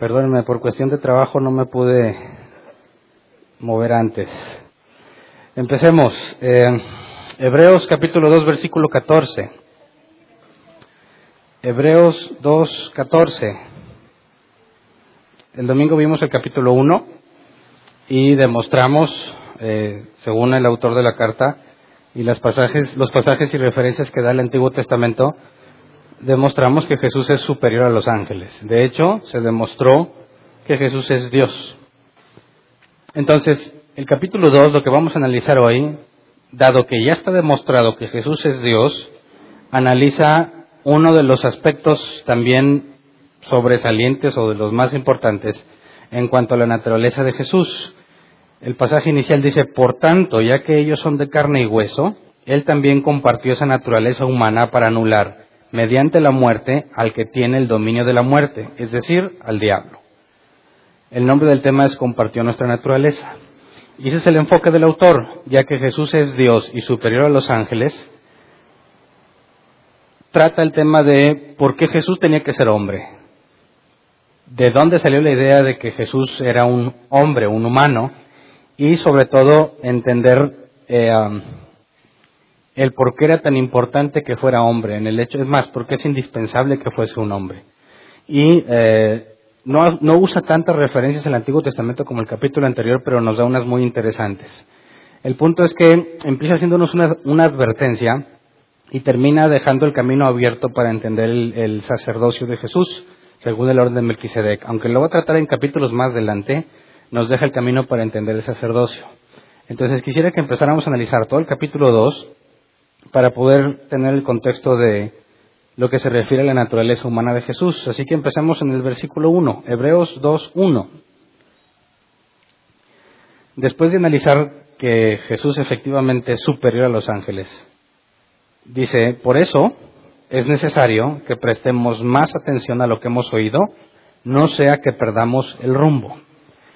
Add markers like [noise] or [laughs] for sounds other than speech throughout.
Perdónenme, por cuestión de trabajo no me pude mover antes. Empecemos. Eh, Hebreos capítulo 2, versículo 14. Hebreos 2, 14. El domingo vimos el capítulo 1 y demostramos, eh, según el autor de la carta, y los pasajes, los pasajes y referencias que da el Antiguo Testamento, demostramos que Jesús es superior a los ángeles. De hecho, se demostró que Jesús es Dios. Entonces, el capítulo 2, lo que vamos a analizar hoy, dado que ya está demostrado que Jesús es Dios, analiza uno de los aspectos también sobresalientes o de los más importantes en cuanto a la naturaleza de Jesús. El pasaje inicial dice, por tanto, ya que ellos son de carne y hueso, Él también compartió esa naturaleza humana para anular mediante la muerte al que tiene el dominio de la muerte, es decir, al diablo. El nombre del tema es compartió nuestra naturaleza. Y ese es el enfoque del autor, ya que Jesús es Dios y superior a los ángeles, trata el tema de por qué Jesús tenía que ser hombre. De dónde salió la idea de que Jesús era un hombre, un humano, y sobre todo entender eh, el por qué era tan importante que fuera hombre, en el hecho, es más, porque es indispensable que fuese un hombre. Y eh, no, no, usa tantas referencias en el Antiguo Testamento como el capítulo anterior, pero nos da unas muy interesantes. El punto es que empieza haciéndonos una, una advertencia y termina dejando el camino abierto para entender el, el, sacerdocio de Jesús, según el orden de Melquisedec. Aunque lo va a tratar en capítulos más adelante, nos deja el camino para entender el sacerdocio. Entonces quisiera que empezáramos a analizar todo el capítulo 2 para poder tener el contexto de lo que se refiere a la naturaleza humana de Jesús. Así que empecemos en el versículo 1, Hebreos 2, 1. Después de analizar que Jesús efectivamente es superior a los ángeles, dice, por eso es necesario que prestemos más atención a lo que hemos oído, no sea que perdamos el rumbo.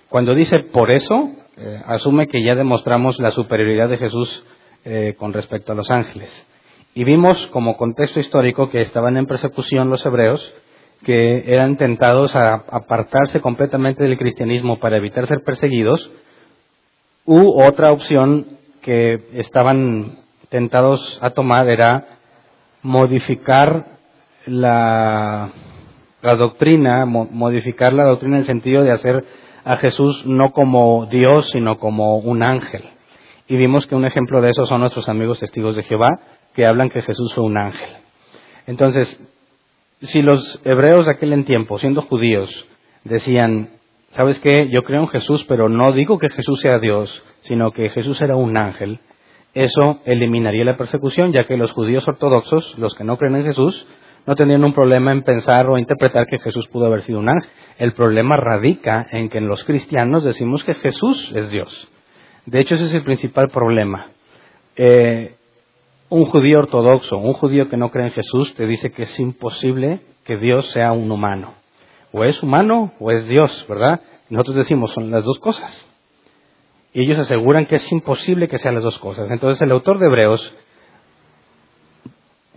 Cuando dice por eso, eh, asume que ya demostramos la superioridad de Jesús eh, con respecto a los ángeles. Y vimos como contexto histórico que estaban en persecución los hebreos, que eran tentados a apartarse completamente del cristianismo para evitar ser perseguidos, u otra opción que estaban tentados a tomar era modificar la, doctrina, mo, modificar la doctrina en el sentido de hacer a Jesús no como Dios, sino como un ángel. Y vimos que un ejemplo de eso son nuestros amigos testigos de Jehová, que hablan que Jesús fue un ángel. Entonces, si los hebreos de aquel tiempo, siendo judíos, decían, ¿sabes qué? Yo creo en Jesús, pero no digo que Jesús sea Dios, sino que Jesús era un ángel, eso eliminaría la persecución, ya que los judíos ortodoxos, los que no creen en Jesús, no tendrían un problema en pensar o interpretar que Jesús pudo haber sido un ángel. El problema radica en que los cristianos decimos que Jesús es Dios. De hecho, ese es el principal problema. Eh, un judío ortodoxo, un judío que no cree en Jesús, te dice que es imposible que Dios sea un humano. O es humano o es Dios, ¿verdad? Nosotros decimos, son las dos cosas. Y ellos aseguran que es imposible que sean las dos cosas. Entonces el autor de Hebreos,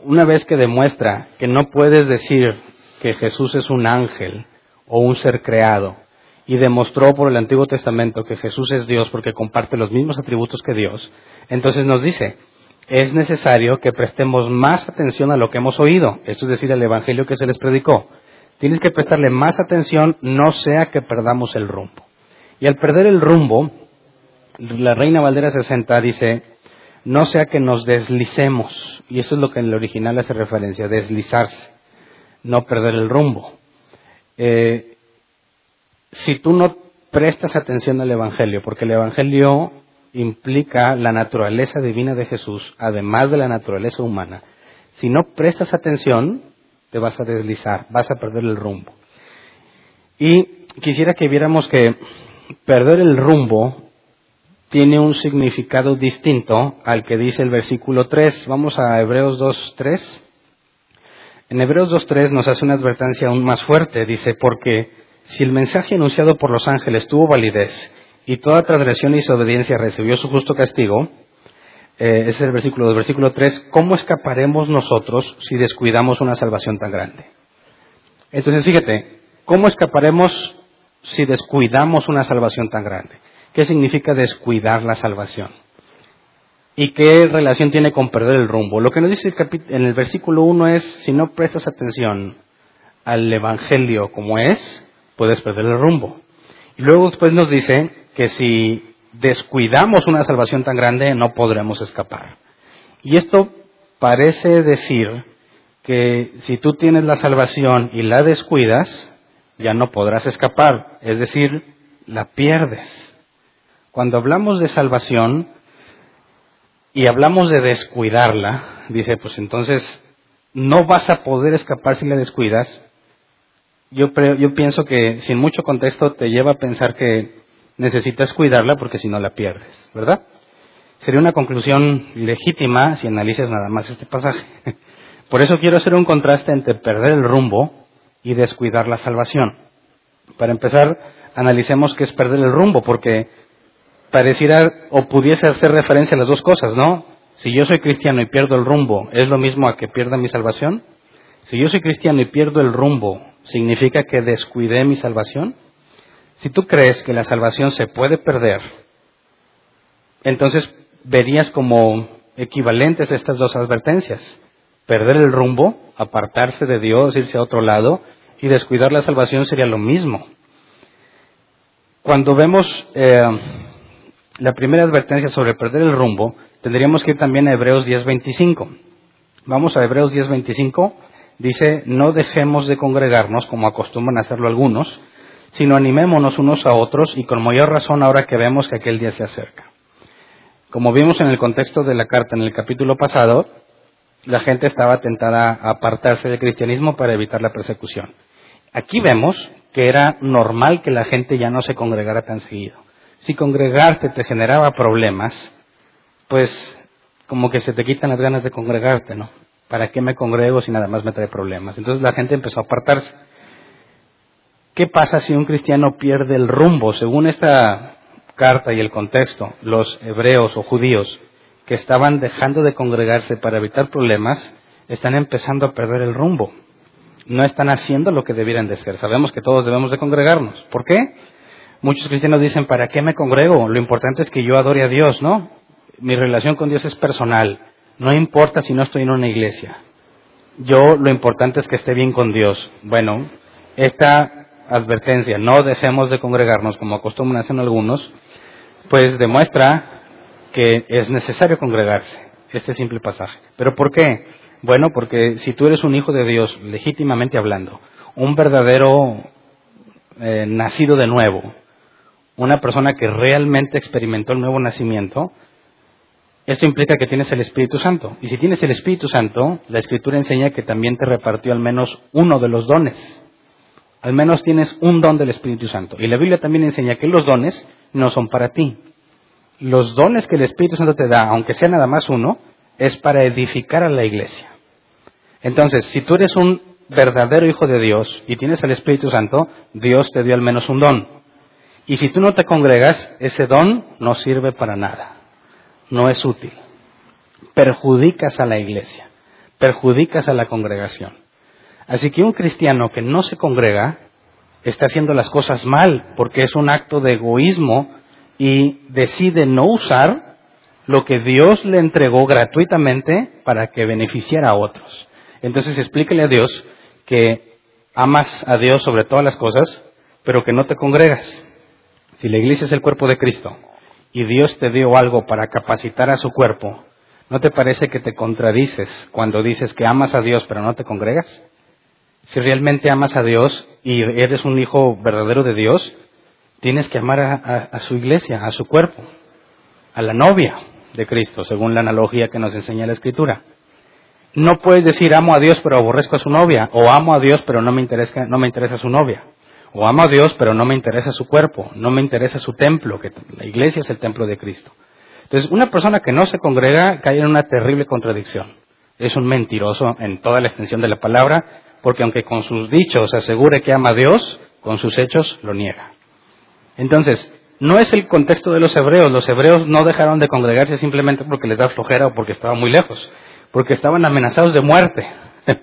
una vez que demuestra que no puedes decir que Jesús es un ángel o un ser creado, y demostró por el Antiguo Testamento que Jesús es Dios porque comparte los mismos atributos que Dios, entonces nos dice, es necesario que prestemos más atención a lo que hemos oído, esto es decir, al Evangelio que se les predicó. Tienes que prestarle más atención, no sea que perdamos el rumbo. Y al perder el rumbo, la Reina Valdera 60 dice, no sea que nos deslicemos, y esto es lo que en el original hace referencia, deslizarse, no perder el rumbo. Eh, si tú no prestas atención al Evangelio, porque el Evangelio implica la naturaleza divina de Jesús, además de la naturaleza humana, si no prestas atención, te vas a deslizar, vas a perder el rumbo. Y quisiera que viéramos que perder el rumbo tiene un significado distinto al que dice el versículo 3. Vamos a Hebreos 2.3. En Hebreos 2.3 nos hace una advertencia aún más fuerte. Dice, porque si el mensaje anunciado por los ángeles tuvo validez y toda transgresión y desobediencia recibió su justo castigo, eh, ese es el versículo 2, versículo 3, ¿cómo escaparemos nosotros si descuidamos una salvación tan grande? Entonces, fíjate, ¿cómo escaparemos si descuidamos una salvación tan grande? ¿Qué significa descuidar la salvación? ¿Y qué relación tiene con perder el rumbo? Lo que nos dice en el versículo 1 es, si no prestas atención al Evangelio como es, puedes perder el rumbo. Y luego después nos dice que si descuidamos una salvación tan grande, no podremos escapar. Y esto parece decir que si tú tienes la salvación y la descuidas, ya no podrás escapar, es decir, la pierdes. Cuando hablamos de salvación y hablamos de descuidarla, dice, pues entonces no vas a poder escapar si la descuidas. Yo, yo pienso que sin mucho contexto te lleva a pensar que necesitas cuidarla porque si no la pierdes, ¿verdad? Sería una conclusión legítima si analizas nada más este pasaje. [laughs] Por eso quiero hacer un contraste entre perder el rumbo y descuidar la salvación. Para empezar, analicemos qué es perder el rumbo, porque pareciera o pudiese hacer referencia a las dos cosas, ¿no? Si yo soy cristiano y pierdo el rumbo, ¿es lo mismo a que pierda mi salvación? Si yo soy cristiano y pierdo el rumbo, ¿significa que descuidé mi salvación? Si tú crees que la salvación se puede perder, entonces verías como equivalentes estas dos advertencias perder el rumbo, apartarse de Dios, irse a otro lado, y descuidar la salvación sería lo mismo. Cuando vemos eh, la primera advertencia sobre perder el rumbo, tendríamos que ir también a Hebreos 10.25. Vamos a Hebreos 10.25. Dice, no dejemos de congregarnos como acostumbran hacerlo algunos, sino animémonos unos a otros y con mayor razón ahora que vemos que aquel día se acerca. Como vimos en el contexto de la carta en el capítulo pasado, la gente estaba tentada a apartarse del cristianismo para evitar la persecución. Aquí vemos que era normal que la gente ya no se congregara tan seguido. Si congregarte te generaba problemas, pues como que se te quitan las ganas de congregarte, ¿no? ¿Para qué me congrego si nada más me trae problemas? Entonces la gente empezó a apartarse. ¿Qué pasa si un cristiano pierde el rumbo? Según esta carta y el contexto, los hebreos o judíos que estaban dejando de congregarse para evitar problemas, están empezando a perder el rumbo. No están haciendo lo que debieran de ser. Sabemos que todos debemos de congregarnos. ¿Por qué? Muchos cristianos dicen, ¿para qué me congrego? Lo importante es que yo adore a Dios, ¿no? Mi relación con Dios es personal. No importa si no estoy en una iglesia. Yo lo importante es que esté bien con Dios. Bueno, esta advertencia, no dejemos de congregarnos como acostumbran hacer algunos, pues demuestra que es necesario congregarse, este simple pasaje. ¿Pero por qué? Bueno, porque si tú eres un hijo de Dios, legítimamente hablando, un verdadero eh, nacido de nuevo, una persona que realmente experimentó el nuevo nacimiento, esto implica que tienes el Espíritu Santo. Y si tienes el Espíritu Santo, la Escritura enseña que también te repartió al menos uno de los dones. Al menos tienes un don del Espíritu Santo. Y la Biblia también enseña que los dones no son para ti los dones que el Espíritu Santo te da, aunque sea nada más uno, es para edificar a la iglesia. Entonces, si tú eres un verdadero hijo de Dios y tienes el Espíritu Santo, Dios te dio al menos un don. Y si tú no te congregas, ese don no sirve para nada. No es útil. Perjudicas a la iglesia. Perjudicas a la congregación. Así que un cristiano que no se congrega está haciendo las cosas mal porque es un acto de egoísmo y decide no usar lo que Dios le entregó gratuitamente para que beneficiara a otros. Entonces explíquele a Dios que amas a Dios sobre todas las cosas, pero que no te congregas. Si la iglesia es el cuerpo de Cristo y Dios te dio algo para capacitar a su cuerpo, ¿no te parece que te contradices cuando dices que amas a Dios pero no te congregas? Si realmente amas a Dios y eres un hijo verdadero de Dios, Tienes que amar a, su iglesia, a su cuerpo, a la novia de Cristo, según la analogía que nos enseña la Escritura. No puedes decir amo a Dios pero aborrezco a su novia, o amo a Dios pero no me interesa, no me interesa su novia, o amo a Dios pero no me interesa su cuerpo, no me interesa su templo, que la iglesia es el templo de Cristo. Entonces, una persona que no se congrega cae en una terrible contradicción. Es un mentiroso en toda la extensión de la palabra, porque aunque con sus dichos asegure que ama a Dios, con sus hechos lo niega. Entonces, no es el contexto de los hebreos. Los hebreos no dejaron de congregarse simplemente porque les da flojera o porque estaban muy lejos, porque estaban amenazados de muerte, [laughs]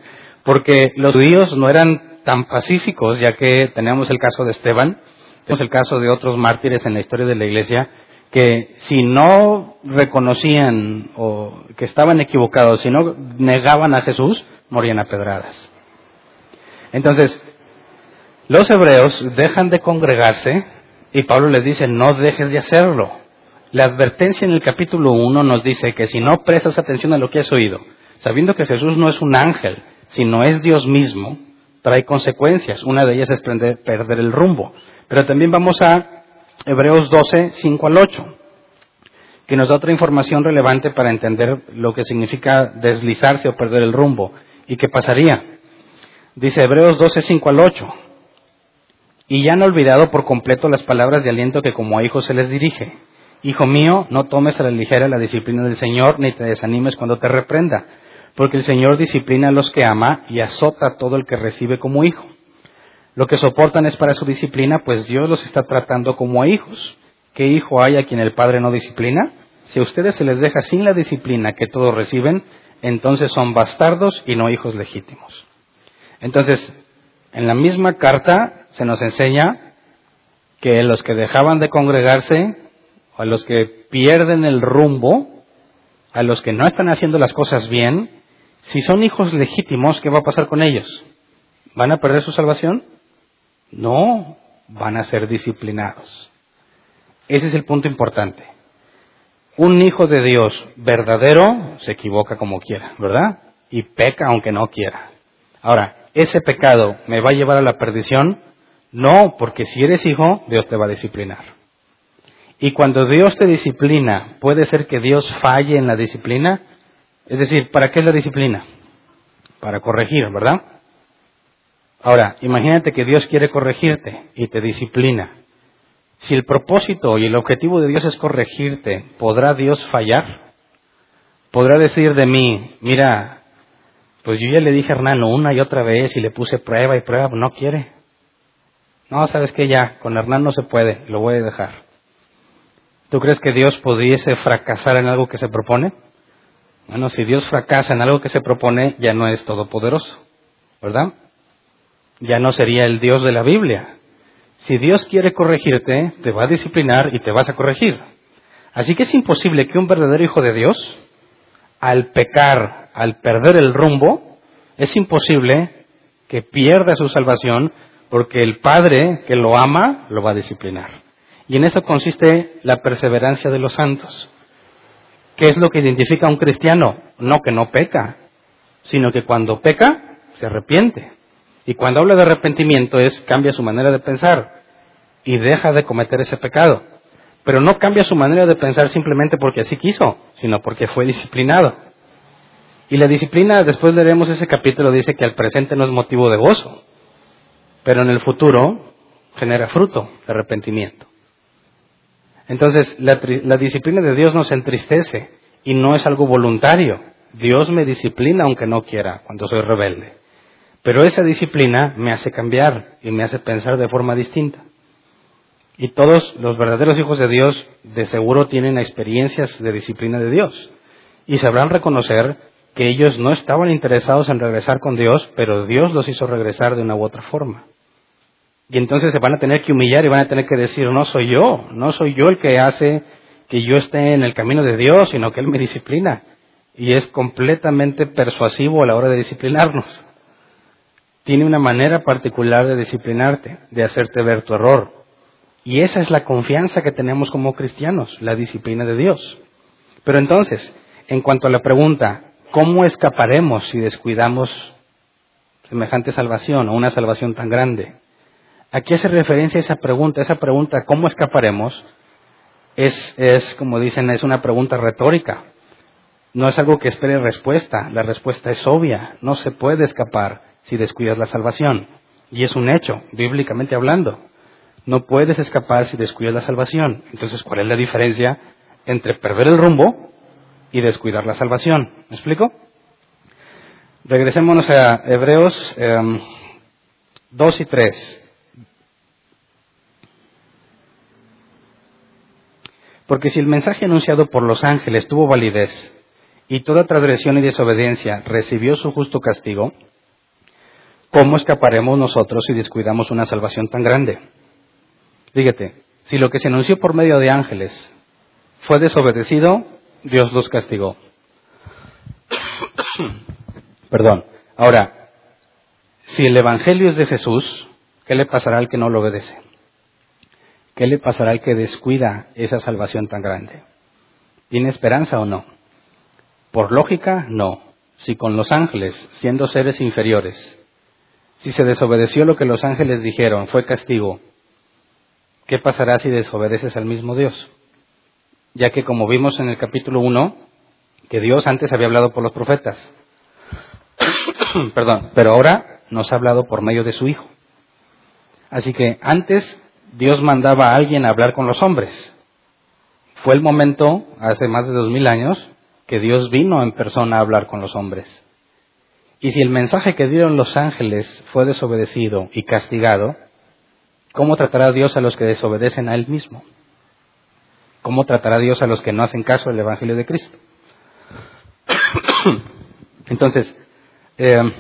porque los judíos no eran tan pacíficos, ya que tenemos el caso de Esteban, Tenemos el caso de otros mártires en la historia de la iglesia que si no reconocían o que estaban equivocados, si no negaban a Jesús, morían a pedradas. Entonces, los hebreos dejan de congregarse y Pablo les dice, no dejes de hacerlo. La advertencia en el capítulo 1 nos dice que si no prestas atención a lo que has oído, sabiendo que Jesús no es un ángel, sino es Dios mismo, trae consecuencias. Una de ellas es perder el rumbo. Pero también vamos a Hebreos 12, 5 al 8, que nos da otra información relevante para entender lo que significa deslizarse o perder el rumbo y qué pasaría. Dice Hebreos 12, 5 al 8. Y ya han olvidado por completo las palabras de aliento que como a hijos se les dirige. Hijo mío, no tomes a la ligera la disciplina del Señor, ni te desanimes cuando te reprenda, porque el Señor disciplina a los que ama y azota a todo el que recibe como hijo. Lo que soportan es para su disciplina, pues Dios los está tratando como a hijos. ¿Qué hijo hay a quien el Padre no disciplina? Si a ustedes se les deja sin la disciplina que todos reciben, entonces son bastardos y no hijos legítimos. Entonces, en la misma carta se nos enseña que los que dejaban de congregarse, a los que pierden el rumbo, a los que no están haciendo las cosas bien, si son hijos legítimos, ¿qué va a pasar con ellos? ¿Van a perder su salvación? No, van a ser disciplinados. Ese es el punto importante. Un hijo de Dios verdadero se equivoca como quiera, ¿verdad? Y peca aunque no quiera. Ahora, ¿ese pecado me va a llevar a la perdición? No, porque si eres hijo, Dios te va a disciplinar. Y cuando Dios te disciplina, ¿puede ser que Dios falle en la disciplina? Es decir, ¿para qué es la disciplina? Para corregir, ¿verdad? Ahora, imagínate que Dios quiere corregirte y te disciplina. Si el propósito y el objetivo de Dios es corregirte, ¿podrá Dios fallar? ¿Podrá decir de mí, mira, pues yo ya le dije a Hernán una y otra vez y le puse prueba y prueba, no quiere? No, sabes que ya, con Hernán no se puede, lo voy a dejar. ¿Tú crees que Dios pudiese fracasar en algo que se propone? Bueno, si Dios fracasa en algo que se propone, ya no es todopoderoso, ¿verdad? ya no sería el Dios de la Biblia. Si Dios quiere corregirte, te va a disciplinar y te vas a corregir. Así que es imposible que un verdadero hijo de Dios, al pecar, al perder el rumbo, es imposible que pierda su salvación porque el Padre que lo ama lo va a disciplinar. Y en eso consiste la perseverancia de los santos. ¿Qué es lo que identifica a un cristiano? No que no peca, sino que cuando peca se arrepiente. Y cuando habla de arrepentimiento es cambia su manera de pensar y deja de cometer ese pecado. Pero no cambia su manera de pensar simplemente porque así quiso, sino porque fue disciplinado. Y la disciplina, después leeremos ese capítulo, dice que al presente no es motivo de gozo, pero en el futuro genera fruto de arrepentimiento. Entonces, la, disciplina de Dios nos entristece y no es algo voluntario. Dios me disciplina aunque no quiera cuando soy rebelde. Pero esa disciplina me hace cambiar y me hace pensar de forma distinta. Y todos los verdaderos hijos de Dios de seguro tienen experiencias de disciplina de Dios. Y sabrán reconocer que ellos no estaban interesados en regresar con Dios, pero Dios los hizo regresar de una u otra forma. Y entonces se van a tener que humillar y van a tener que decir, no soy yo, no soy yo el que hace que yo esté en el camino de Dios, sino que Él me disciplina. Y es completamente persuasivo a la hora de disciplinarnos tiene una manera particular de disciplinarte, de hacerte ver tu error. Y esa es la confianza que tenemos como cristianos, la disciplina de Dios. Pero entonces, en cuanto a la pregunta, ¿cómo escaparemos si descuidamos semejante salvación o una salvación tan grande? ¿A qué hace referencia esa pregunta? Esa pregunta, ¿cómo escaparemos? Es, es, como dicen, es una pregunta retórica. No es algo que espere respuesta. La respuesta es obvia. No se puede escapar si descuidas la salvación. Y es un hecho, bíblicamente hablando. No puedes escapar si descuidas la salvación. Entonces, ¿cuál es la diferencia entre perder el rumbo y descuidar la salvación? ¿Me explico? Regresémonos a Hebreos 2 em, y 3. Porque si el mensaje anunciado por los ángeles tuvo validez y toda transgresión y desobediencia recibió su justo castigo, ¿cómo escaparemos nosotros si descuidamos una salvación tan grande? Fíjate, si lo que se anunció por medio de ángeles fue desobedecido, Dios los castigó. [coughs] Perdón. Ahora, si el Evangelio es de Jesús, ¿qué le pasará al que no lo obedece? ¿Qué le pasará al que descuida esa salvación tan grande? ¿Tiene esperanza o no? Por lógica, no. Si con los ángeles, siendo seres inferiores, si se desobedeció lo que los ángeles dijeron, fue castigo, ¿qué pasará si desobedeces al mismo Dios? Ya que como vimos en el capítulo 1, que Dios antes había hablado por los profetas, [coughs] perdón, pero ahora nos ha hablado por medio de su Hijo. Así que antes Dios mandaba a alguien a hablar con los hombres. Fue el momento, hace más de dos mil años, que Dios vino en persona a hablar con los hombres. Y si el mensaje que dieron los ángeles fue desobedecido y castigado, ¿cómo tratará Dios a los que desobedecen a Él mismo? ¿Cómo tratará Dios a los que no hacen caso del Evangelio de Cristo? [coughs] Entonces, eh,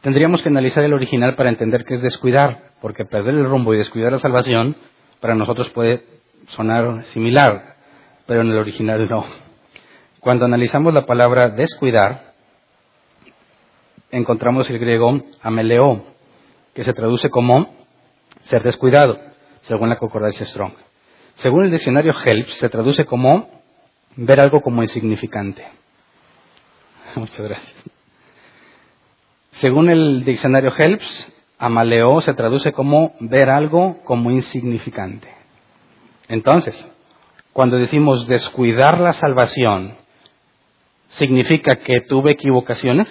tendríamos que analizar el original para entender qué es descuidar, porque perder el rumbo y descuidar la salvación para nosotros puede sonar similar, pero en el original no. Cuando analizamos la palabra descuidar, encontramos el griego ameleo, que se traduce como ser descuidado, según la concordancia Strong. Según el diccionario Helps, se traduce como ver algo como insignificante. [laughs] Muchas gracias. Según el diccionario Helps, amaleo se traduce como ver algo como insignificante. Entonces, cuando decimos descuidar la salvación, ¿significa que tuve equivocaciones?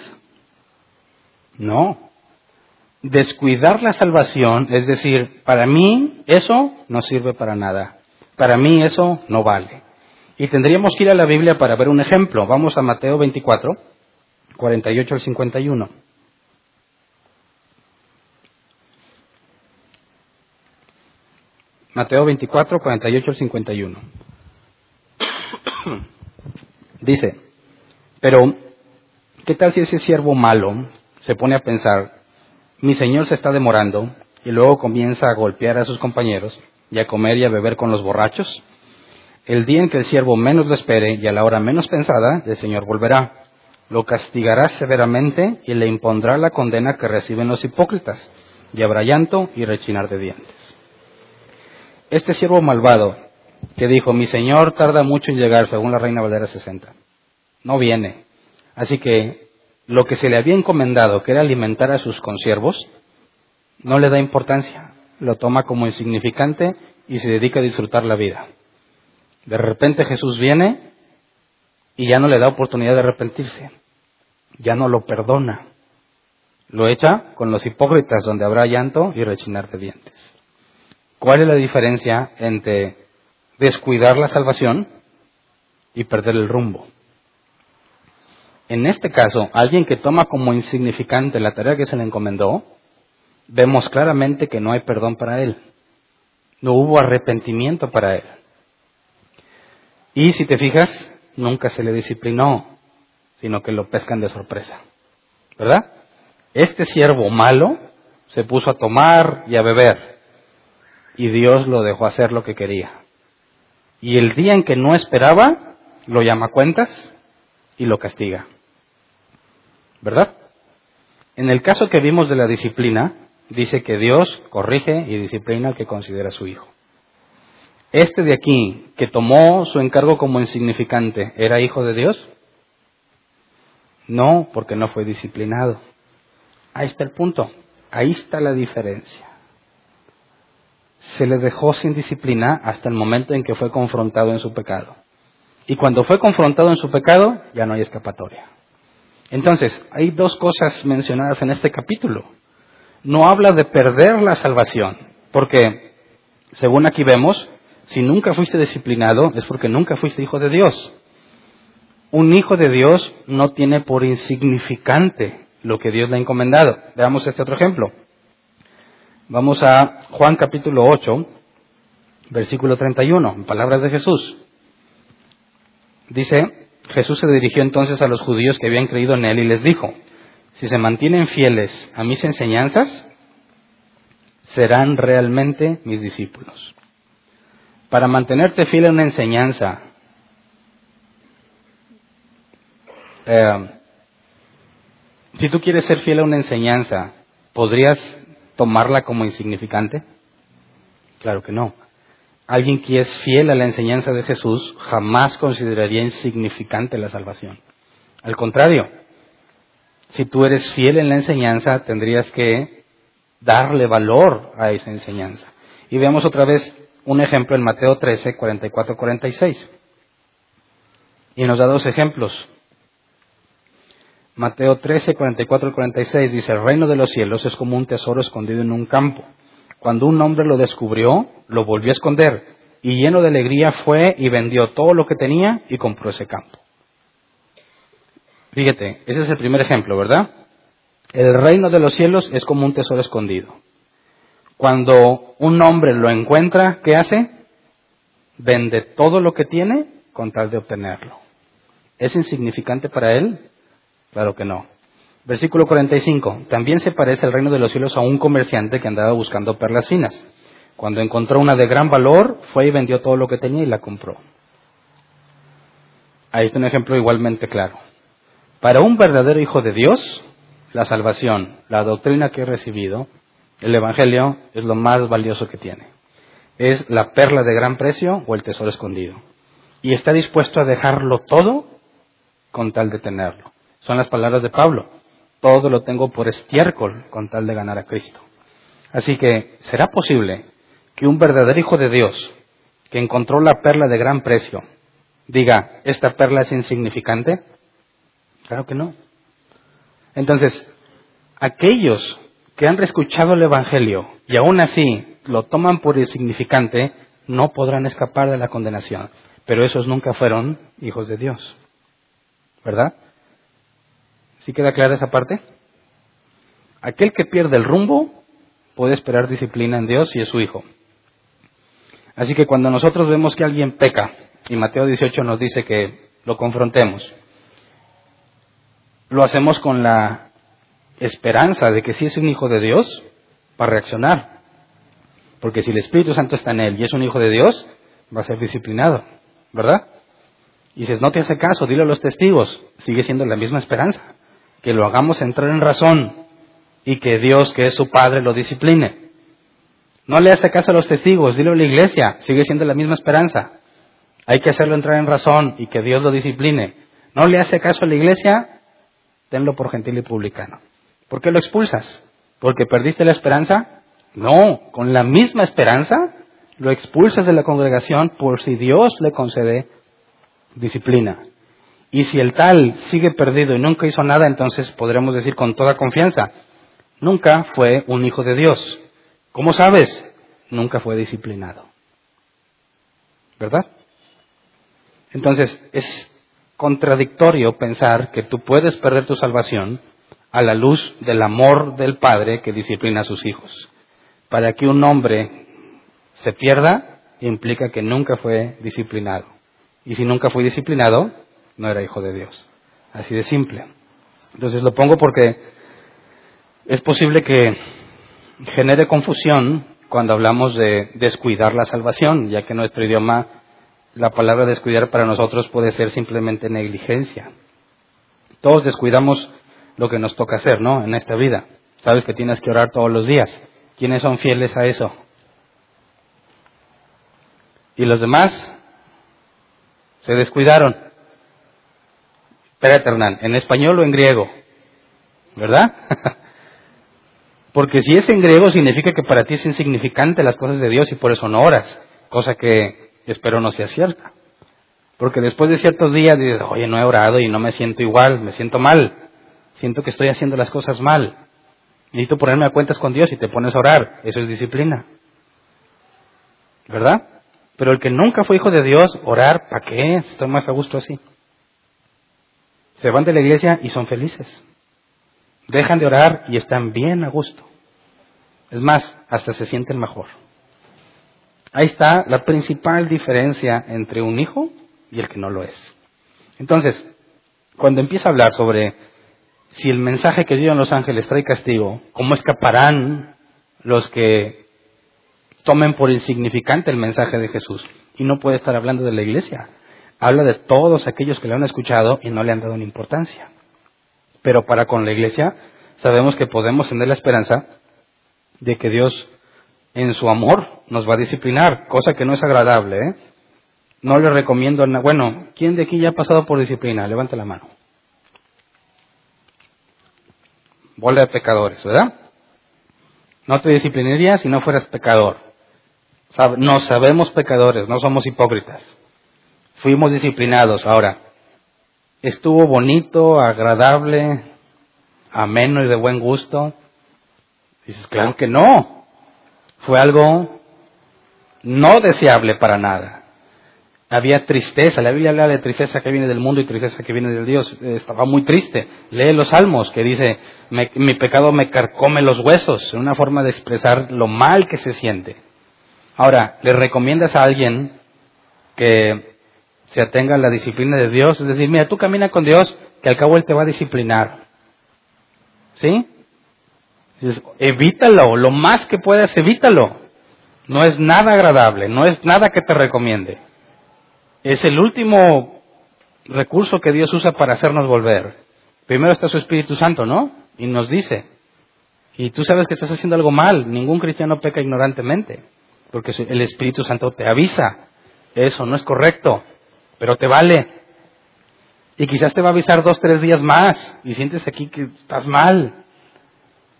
No. Descuidar la salvación es decir, para mí eso no sirve para nada. Para mí eso no vale. Y tendríamos que ir a la Biblia para ver un ejemplo. Vamos a Mateo 24, 48 al 51. Mateo 24, 48 al 51. Dice, pero, ¿qué tal si ese siervo malo se pone a pensar, mi señor se está demorando, y luego comienza a golpear a sus compañeros y a comer y a beber con los borrachos? El día en que el siervo menos lo espere y a la hora menos pensada, el Señor volverá. Lo castigará severamente y le impondrá la condena que reciben los hipócritas, y habrá llanto y rechinar de dientes. Este siervo malvado que dijo, mi Señor tarda mucho en llegar, según la Reina Valera 60, no viene. Así que lo que se le había encomendado, que era alimentar a sus consiervos, no le da importancia, lo toma como insignificante y se dedica a disfrutar la vida. De repente Jesús viene y ya no le da oportunidad de arrepentirse, ya no lo perdona. Lo echa con los hipócritas donde habrá llanto y rechinar de dientes. ¿Cuál es la diferencia entre descuidar la salvación y perder el rumbo? En este caso, alguien que toma como insignificante la tarea que se le encomendó, vemos claramente que no hay perdón para él. No hubo arrepentimiento para él. Y si te fijas, nunca se le disciplinó, sino que lo pescan de sorpresa. ¿Verdad? Este siervo malo se puso a tomar y a beber, y Dios lo dejó hacer lo que quería. Y el día en que no esperaba, lo llama cuentas y lo castiga. ¿Verdad? En el caso que vimos de la disciplina, dice que Dios corrige y disciplina al que considera su hijo. Este de aquí, que tomó su encargo como insignificante, ¿era hijo de Dios? No, porque no fue disciplinado. Ahí está el punto. Ahí está la diferencia. Se le dejó sin disciplina hasta el momento en que fue confrontado en su pecado. Y cuando fue confrontado en su pecado, ya no hay escapatoria. Entonces, hay dos cosas mencionadas en este capítulo. No habla de perder la salvación, porque, según aquí vemos, si nunca fuiste disciplinado es porque nunca fuiste hijo de Dios. Un hijo de Dios no tiene por insignificante lo que Dios le ha encomendado. Veamos este otro ejemplo. Vamos a Juan capítulo 8, versículo 31, en palabras de Jesús. Dice, Jesús se dirigió entonces a los judíos que habían creído en él y les dijo, si se mantienen fieles a mis enseñanzas, serán realmente mis discípulos. Para mantenerte fiel a una enseñanza, eh, si tú quieres ser fiel a una enseñanza, ¿podrías tomarla como insignificante? Claro que no. Alguien que es fiel a la enseñanza de Jesús jamás consideraría insignificante la salvación. Al contrario, si tú eres fiel en la enseñanza, tendrías que darle valor a esa enseñanza. Y veamos otra vez un ejemplo en Mateo 13, 44, 46. Y nos da dos ejemplos. Mateo 13, 44 y 46 dice, el reino de los cielos es como un tesoro escondido en un campo. Cuando un hombre lo descubrió, lo volvió a esconder y lleno de alegría fue y vendió todo lo que tenía y compró ese campo. Fíjate, ese es el primer ejemplo, ¿verdad? El reino de los cielos es como un tesoro escondido. Cuando un hombre lo encuentra, ¿qué hace? Vende todo lo que tiene con tal de obtenerlo. ¿Es insignificante para él? Claro que no. Versículo 45. También se parece el reino de los cielos a un comerciante que andaba buscando perlas finas. Cuando encontró una de gran valor, fue y vendió todo lo que tenía y la compró. Ahí está un ejemplo igualmente claro. Para un verdadero hijo de Dios, la salvación, la doctrina que he recibido, el Evangelio es lo más valioso que tiene. Es la perla de gran precio o el tesoro escondido. Y está dispuesto a dejarlo todo con tal de tenerlo. Son las palabras de Pablo. Todo lo tengo por estiércol con tal de ganar a Cristo. Así que, ¿será posible que un verdadero hijo de Dios, que encontró la perla de gran precio, diga, esta perla es insignificante? Claro que no. Entonces, aquellos que han escuchado el Evangelio y aún así lo toman por insignificante, no podrán escapar de la condenación. Pero esos nunca fueron hijos de Dios. ¿Verdad? ¿Sí queda clara esa parte? Aquel que pierde el rumbo puede esperar disciplina en Dios y es su hijo. Así que cuando nosotros vemos que alguien peca, y Mateo 18 nos dice que lo confrontemos, lo hacemos con la esperanza de que si es un hijo de Dios, va a reaccionar. Porque si el Espíritu Santo está en él y es un hijo de Dios, va a ser disciplinado, ¿verdad? Y dices, no te hace caso, dile a los testigos, sigue siendo la misma esperanza que lo hagamos entrar en razón y que Dios, que es su Padre, lo discipline. No le hace caso a los testigos, dile a la iglesia, sigue siendo la misma esperanza. Hay que hacerlo entrar en razón y que Dios lo discipline. No le hace caso a la iglesia, tenlo por gentil y publicano. ¿Por qué lo expulsas? ¿Porque perdiste la esperanza? No, con la misma esperanza lo expulsas de la congregación por si Dios le concede disciplina. Y si el tal sigue perdido y nunca hizo nada, entonces podremos decir con toda confianza, nunca fue un hijo de Dios. ¿Cómo sabes? Nunca fue disciplinado. ¿Verdad? Entonces, es contradictorio pensar que tú puedes perder tu salvación a la luz del amor del Padre que disciplina a sus hijos. Para que un hombre se pierda, implica que nunca fue disciplinado. Y si nunca fue disciplinado, no era hijo de Dios. Así de simple. Entonces lo pongo porque es posible que genere confusión cuando hablamos de descuidar la salvación, ya que en nuestro idioma la palabra descuidar para nosotros puede ser simplemente negligencia. Todos descuidamos lo que nos toca hacer, ¿no? En esta vida. Sabes que tienes que orar todos los días. ¿Quiénes son fieles a eso? ¿Y los demás? Se descuidaron. Espérate, Hernán, ¿en español o en griego? ¿Verdad? [laughs] Porque si es en griego significa que para ti es insignificante las cosas de Dios y por eso no oras, cosa que espero no sea cierta. Porque después de ciertos días dices, oye, no he orado y no me siento igual, me siento mal, siento que estoy haciendo las cosas mal. Necesito ponerme a cuentas con Dios y te pones a orar, eso es disciplina. ¿Verdad? Pero el que nunca fue hijo de Dios, orar, ¿para qué? Estoy más a gusto así. Se van de la iglesia y son felices. Dejan de orar y están bien a gusto. Es más, hasta se sienten mejor. Ahí está la principal diferencia entre un hijo y el que no lo es. Entonces, cuando empieza a hablar sobre si el mensaje que dieron los ángeles trae castigo, ¿cómo escaparán los que tomen por insignificante el mensaje de Jesús. Y no puede estar hablando de la iglesia. Habla de todos aquellos que le han escuchado y no le han dado una importancia. Pero para con la iglesia sabemos que podemos tener la esperanza de que Dios en su amor nos va a disciplinar, cosa que no es agradable. ¿eh? No le recomiendo nada. Bueno, ¿quién de aquí ya ha pasado por disciplina? Levante la mano. Bola de pecadores, ¿verdad? No te disciplinaría si no fueras pecador. No sabemos pecadores, no somos hipócritas. Fuimos disciplinados. Ahora, ¿estuvo bonito, agradable, ameno y de buen gusto? Dices, claro que no. Fue algo no deseable para nada. Había tristeza, la Biblia habla de tristeza que viene del mundo y tristeza que viene del Dios. Estaba muy triste. Lee los salmos que dice, mi pecado me carcome los huesos, una forma de expresar lo mal que se siente. Ahora, ¿le recomiendas a alguien que se atenga a la disciplina de Dios? Es decir, mira, tú camina con Dios, que al cabo Él te va a disciplinar. ¿Sí? Evítalo, lo más que puedas, evítalo. No es nada agradable, no es nada que te recomiende. Es el último recurso que Dios usa para hacernos volver. Primero está su Espíritu Santo, ¿no? Y nos dice. Y tú sabes que estás haciendo algo mal. Ningún cristiano peca ignorantemente. Porque el Espíritu Santo te avisa. Eso no es correcto. Pero te vale. Y quizás te va a avisar dos, tres días más. Y sientes aquí que estás mal.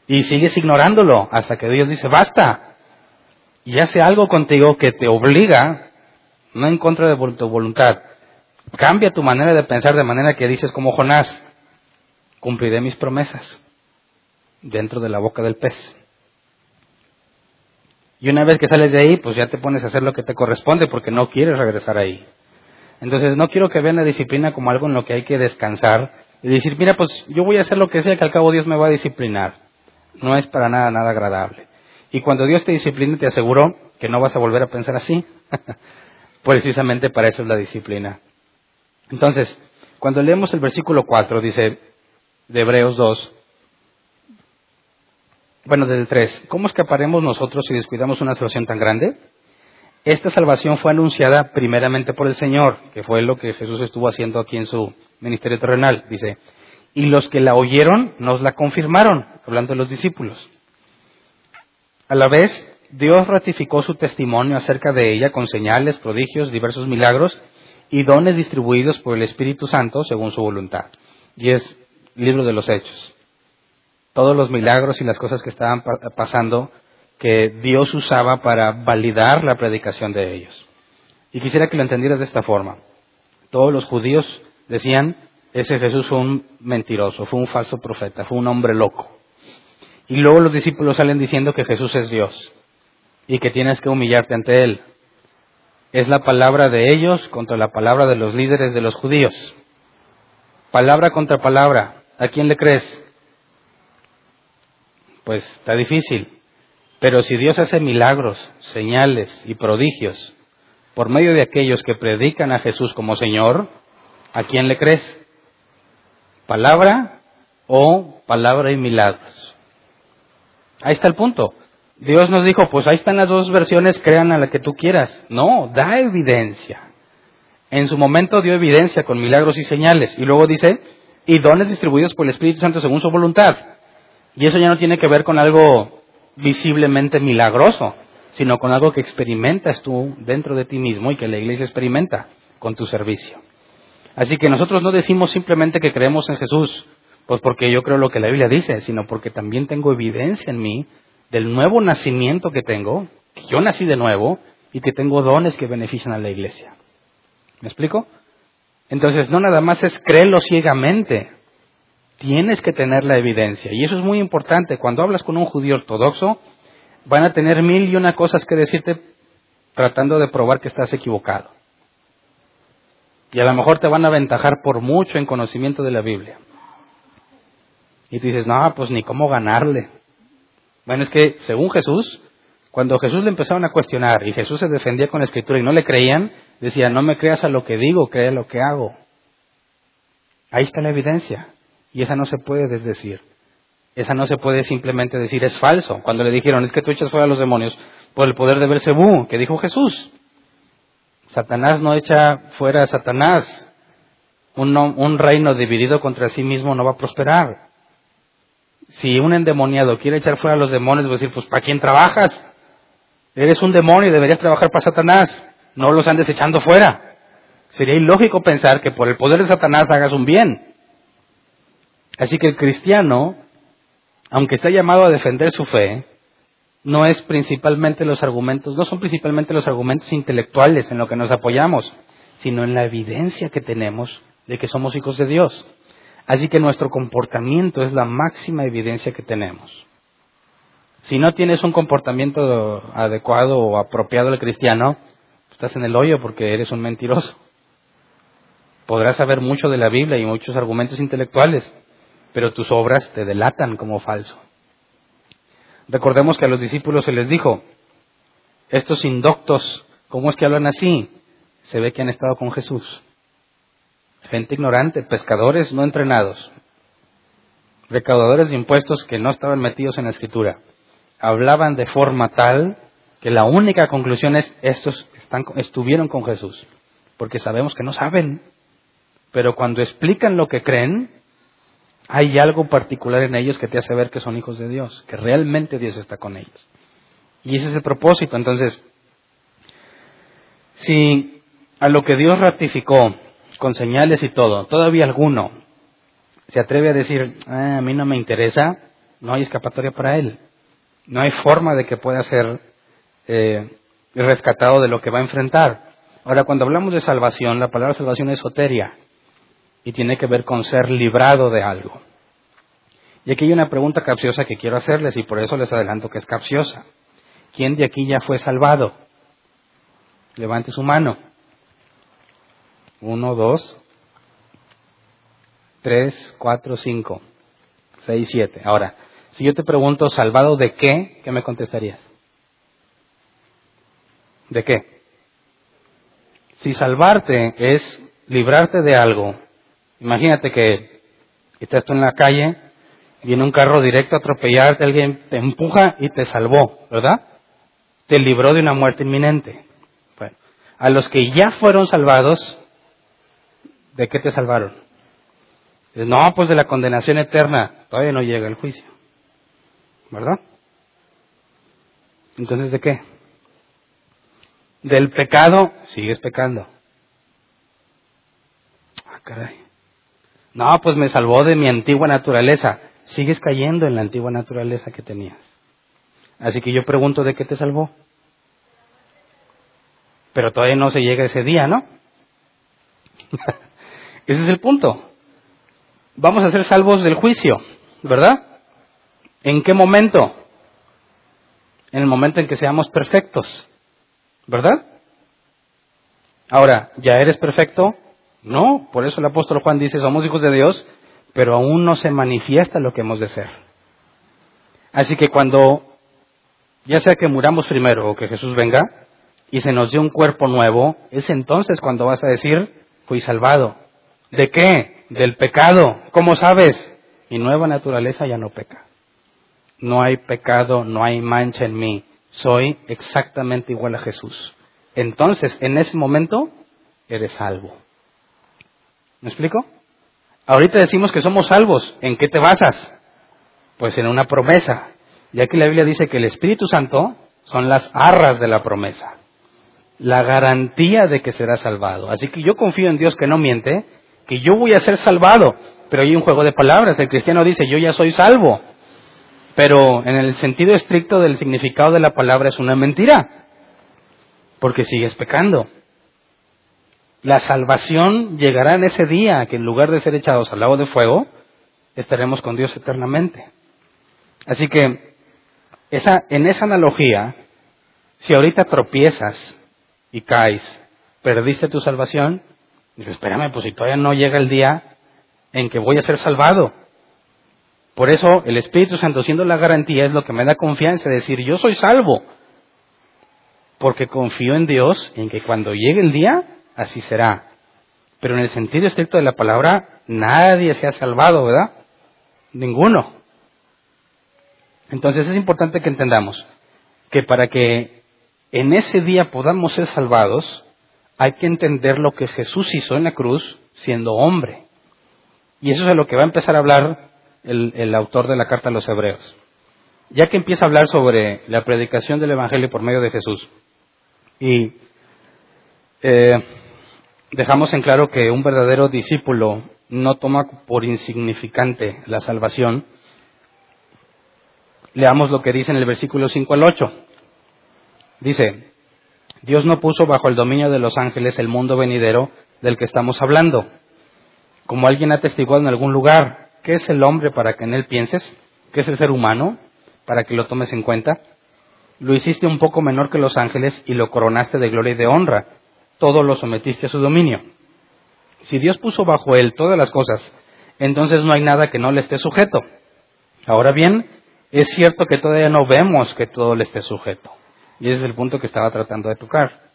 Y sigues ignorándolo hasta que Dios dice, basta. Y hace algo contigo que te obliga no en contra de tu voluntad. Cambia tu manera de pensar de manera que dices como Jonás, cumpliré mis promesas dentro de la boca del pez. Y una vez que sales de ahí, pues ya te pones a hacer lo que te corresponde porque no quieres regresar ahí. Entonces no quiero que vean la disciplina como algo en lo que hay que descansar y decir, mira, pues yo voy a hacer lo que sea que al cabo Dios me va a disciplinar. No es para nada, nada agradable. Y cuando Dios te discipline, te aseguro que no vas a volver a pensar así. [laughs] Precisamente para eso es la disciplina. Entonces, cuando leemos el versículo 4, dice de Hebreos 2, bueno, del 3, ¿cómo escaparemos nosotros si descuidamos una situación tan grande? Esta salvación fue anunciada primeramente por el Señor, que fue lo que Jesús estuvo haciendo aquí en su ministerio terrenal, dice, y los que la oyeron nos la confirmaron, hablando de los discípulos. A la vez, Dios ratificó su testimonio acerca de ella con señales, prodigios, diversos milagros y dones distribuidos por el Espíritu Santo según su voluntad. Y es libro de los Hechos. Todos los milagros y las cosas que estaban pasando que Dios usaba para validar la predicación de ellos. Y quisiera que lo entendieras de esta forma. Todos los judíos decían, ese Jesús fue un mentiroso, fue un falso profeta, fue un hombre loco. Y luego los discípulos salen diciendo que Jesús es Dios y que tienes que humillarte ante Él. Es la palabra de ellos contra la palabra de los líderes de los judíos. Palabra contra palabra. ¿A quién le crees? Pues está difícil. Pero si Dios hace milagros, señales y prodigios por medio de aquellos que predican a Jesús como Señor, ¿a quién le crees? ¿Palabra o palabra y milagros? Ahí está el punto. Dios nos dijo, pues ahí están las dos versiones, crean a la que tú quieras. No, da evidencia. En su momento dio evidencia con milagros y señales. Y luego dice, y dones distribuidos por el Espíritu Santo según su voluntad. Y eso ya no tiene que ver con algo visiblemente milagroso, sino con algo que experimentas tú dentro de ti mismo y que la iglesia experimenta con tu servicio. Así que nosotros no decimos simplemente que creemos en Jesús, pues porque yo creo lo que la Biblia dice, sino porque también tengo evidencia en mí del nuevo nacimiento que tengo, que yo nací de nuevo y que tengo dones que benefician a la iglesia. ¿Me explico? Entonces, no nada más es creerlo ciegamente, tienes que tener la evidencia. Y eso es muy importante. Cuando hablas con un judío ortodoxo, van a tener mil y una cosas que decirte tratando de probar que estás equivocado. Y a lo mejor te van a aventajar por mucho en conocimiento de la Biblia. Y tú dices, no, pues ni cómo ganarle. Bueno, es que según Jesús, cuando Jesús le empezaron a cuestionar y Jesús se defendía con la escritura y no le creían, decía, no me creas a lo que digo, crea lo que hago. Ahí está la evidencia y esa no se puede desdecir. esa no se puede simplemente decir es falso. Cuando le dijeron es que tú echas fuera a los demonios por el poder de Belcebú, que dijo Jesús. Satanás no echa fuera a Satanás. Un, un reino dividido contra sí mismo no va a prosperar. Si un endemoniado quiere echar fuera a los demonios, va a decir, pues ¿para quién trabajas? Eres un demonio y deberías trabajar para Satanás. No los andes echando fuera. Sería ilógico pensar que por el poder de Satanás hagas un bien. Así que el cristiano, aunque está llamado a defender su fe, no es principalmente los argumentos, no son principalmente los argumentos intelectuales en lo que nos apoyamos, sino en la evidencia que tenemos de que somos hijos de Dios. Así que nuestro comportamiento es la máxima evidencia que tenemos. Si no tienes un comportamiento adecuado o apropiado del cristiano, estás en el hoyo porque eres un mentiroso. Podrás saber mucho de la Biblia y muchos argumentos intelectuales, pero tus obras te delatan como falso. Recordemos que a los discípulos se les dijo, estos indoctos, ¿cómo es que hablan así? Se ve que han estado con Jesús. Gente ignorante, pescadores no entrenados, recaudadores de impuestos que no estaban metidos en la escritura. Hablaban de forma tal que la única conclusión es, estos están, estuvieron con Jesús, porque sabemos que no saben, pero cuando explican lo que creen, hay algo particular en ellos que te hace ver que son hijos de Dios, que realmente Dios está con ellos. Y ese es el propósito. Entonces, si a lo que Dios ratificó con señales y todo, todavía alguno se atreve a decir, ah, a mí no me interesa, no hay escapatoria para él. No hay forma de que pueda ser eh, rescatado de lo que va a enfrentar. Ahora, cuando hablamos de salvación, la palabra salvación es y tiene que ver con ser librado de algo. Y aquí hay una pregunta capciosa que quiero hacerles y por eso les adelanto que es capciosa. ¿Quién de aquí ya fue salvado? Levante su mano. Uno, dos, tres, cuatro, cinco, seis, siete. Ahora, si yo te pregunto, ¿salvado de qué? ¿Qué me contestarías? ¿De qué? Si salvarte es librarte de algo Imagínate que estás tú en la calle, viene un carro directo a atropellarte, alguien te empuja y te salvó, ¿verdad? Te libró de una muerte inminente. Bueno, a los que ya fueron salvados, ¿de qué te salvaron? No, pues de la condenación eterna, todavía no llega el juicio, ¿verdad? Entonces, ¿de qué? Del pecado, sigues pecando. Ah, caray. No, pues me salvó de mi antigua naturaleza. Sigues cayendo en la antigua naturaleza que tenías. Así que yo pregunto de qué te salvó. Pero todavía no se llega ese día, ¿no? [laughs] ese es el punto. Vamos a ser salvos del juicio, ¿verdad? ¿En qué momento? En el momento en que seamos perfectos, ¿verdad? Ahora, ¿ya eres perfecto? No, por eso el apóstol Juan dice, somos hijos de Dios, pero aún no se manifiesta lo que hemos de ser. Así que cuando, ya sea que muramos primero o que Jesús venga y se nos dé un cuerpo nuevo, es entonces cuando vas a decir, fui salvado. ¿De qué? Del pecado. ¿Cómo sabes? Mi nueva naturaleza ya no peca. No hay pecado, no hay mancha en mí. Soy exactamente igual a Jesús. Entonces, en ese momento, eres salvo. ¿Me explico? Ahorita decimos que somos salvos. ¿En qué te basas? Pues en una promesa. Ya que la Biblia dice que el Espíritu Santo son las arras de la promesa. La garantía de que será salvado. Así que yo confío en Dios que no miente, que yo voy a ser salvado. Pero hay un juego de palabras. El cristiano dice, yo ya soy salvo. Pero en el sentido estricto del significado de la palabra es una mentira. Porque sigues pecando. La salvación llegará en ese día que en lugar de ser echados al lago de fuego, estaremos con Dios eternamente. Así que en esa analogía, si ahorita tropiezas y caes, perdiste tu salvación, dices, espérame, pues si todavía no llega el día en que voy a ser salvado. Por eso el Espíritu Santo, siendo la garantía, es lo que me da confianza, decir, yo soy salvo, porque confío en Dios, en que cuando llegue el día, así será. Pero en el sentido estricto de la palabra, nadie se ha salvado, ¿verdad? Ninguno. Entonces es importante que entendamos que para que en ese día podamos ser salvados, hay que entender lo que Jesús hizo en la cruz siendo hombre. Y eso es de lo que va a empezar a hablar el, autor de la carta a los hebreos. Ya que empieza a hablar sobre la predicación del Evangelio por medio de Jesús. Y eh, dejamos en claro que un verdadero discípulo no toma por insignificante la salvación. Leamos lo que dice en el versículo 5 al 8. Dice, Dios no puso bajo el dominio de los ángeles el mundo venidero del que estamos hablando. Como alguien ha testiguado en algún lugar, ¿qué es el hombre para que en él pienses? ¿Qué es el ser humano para que lo tomes en cuenta? Lo hiciste un poco menor que los ángeles y lo coronaste de gloria y de honra. Todo lo sometiste a su dominio. Si Dios puso bajo él todas las cosas, entonces no hay nada que no le esté sujeto. Ahora bien, es cierto que todavía no vemos que todo le esté sujeto. Y ese es el punto que estaba tratando de tocar.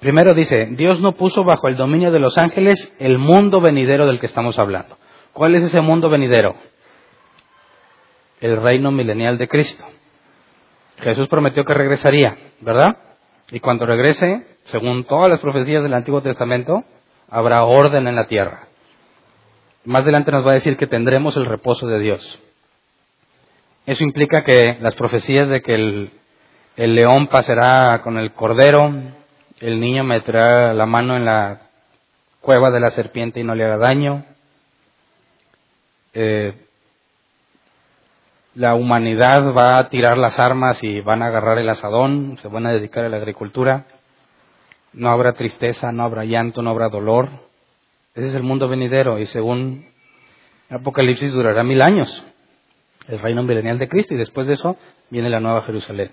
Primero dice, Dios no puso bajo el dominio de los ángeles el mundo venidero del que estamos hablando. ¿Cuál es ese mundo venidero? El reino milenial de Cristo. Jesús prometió que regresaría, ¿verdad? Y cuando regrese, según todas las profecías del Antiguo Testamento, habrá orden en la tierra. Más adelante nos va a decir que tendremos el reposo de Dios. Eso implica que las profecías de que el, león pasará con el cordero, el niño meterá la mano en la cueva de la serpiente y no le hará daño, eh, la humanidad va a tirar las armas y van a agarrar el asadón, se van a dedicar a la agricultura, no habrá tristeza, no habrá llanto, no habrá dolor. Ese es el mundo venidero y según Apocalipsis durará mil años el reino milenial de Cristo, y después de eso viene la nueva Jerusalén.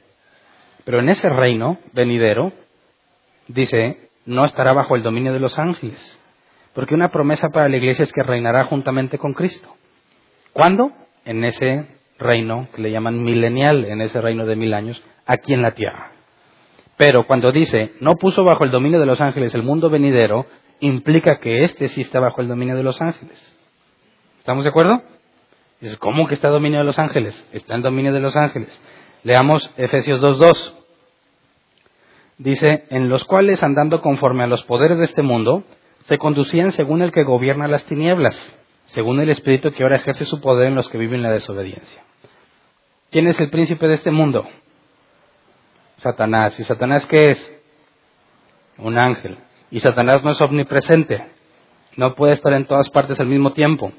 Pero en ese reino venidero, dice, no estará bajo el dominio de los ángeles, porque una promesa para la iglesia es que reinará juntamente con Cristo. ¿Cuándo? En ese reino que le llaman milenial, en ese reino de mil años, aquí en la tierra. Pero cuando dice, no puso bajo el dominio de los ángeles el mundo venidero, implica que éste sí está bajo el dominio de los ángeles. ¿Estamos de acuerdo? Dice, ¿cómo que está dominio de los ángeles? Está en dominio de los ángeles. Leamos Efesios 2.2. Dice, en los cuales andando conforme a los poderes de este mundo, se conducían según el que gobierna las tinieblas, según el Espíritu que ahora ejerce su poder en los que viven la desobediencia. ¿Quién es el príncipe de este mundo? Satanás. ¿Y Satanás qué es? Un ángel. Y Satanás no es omnipresente. No puede estar en todas partes al mismo tiempo.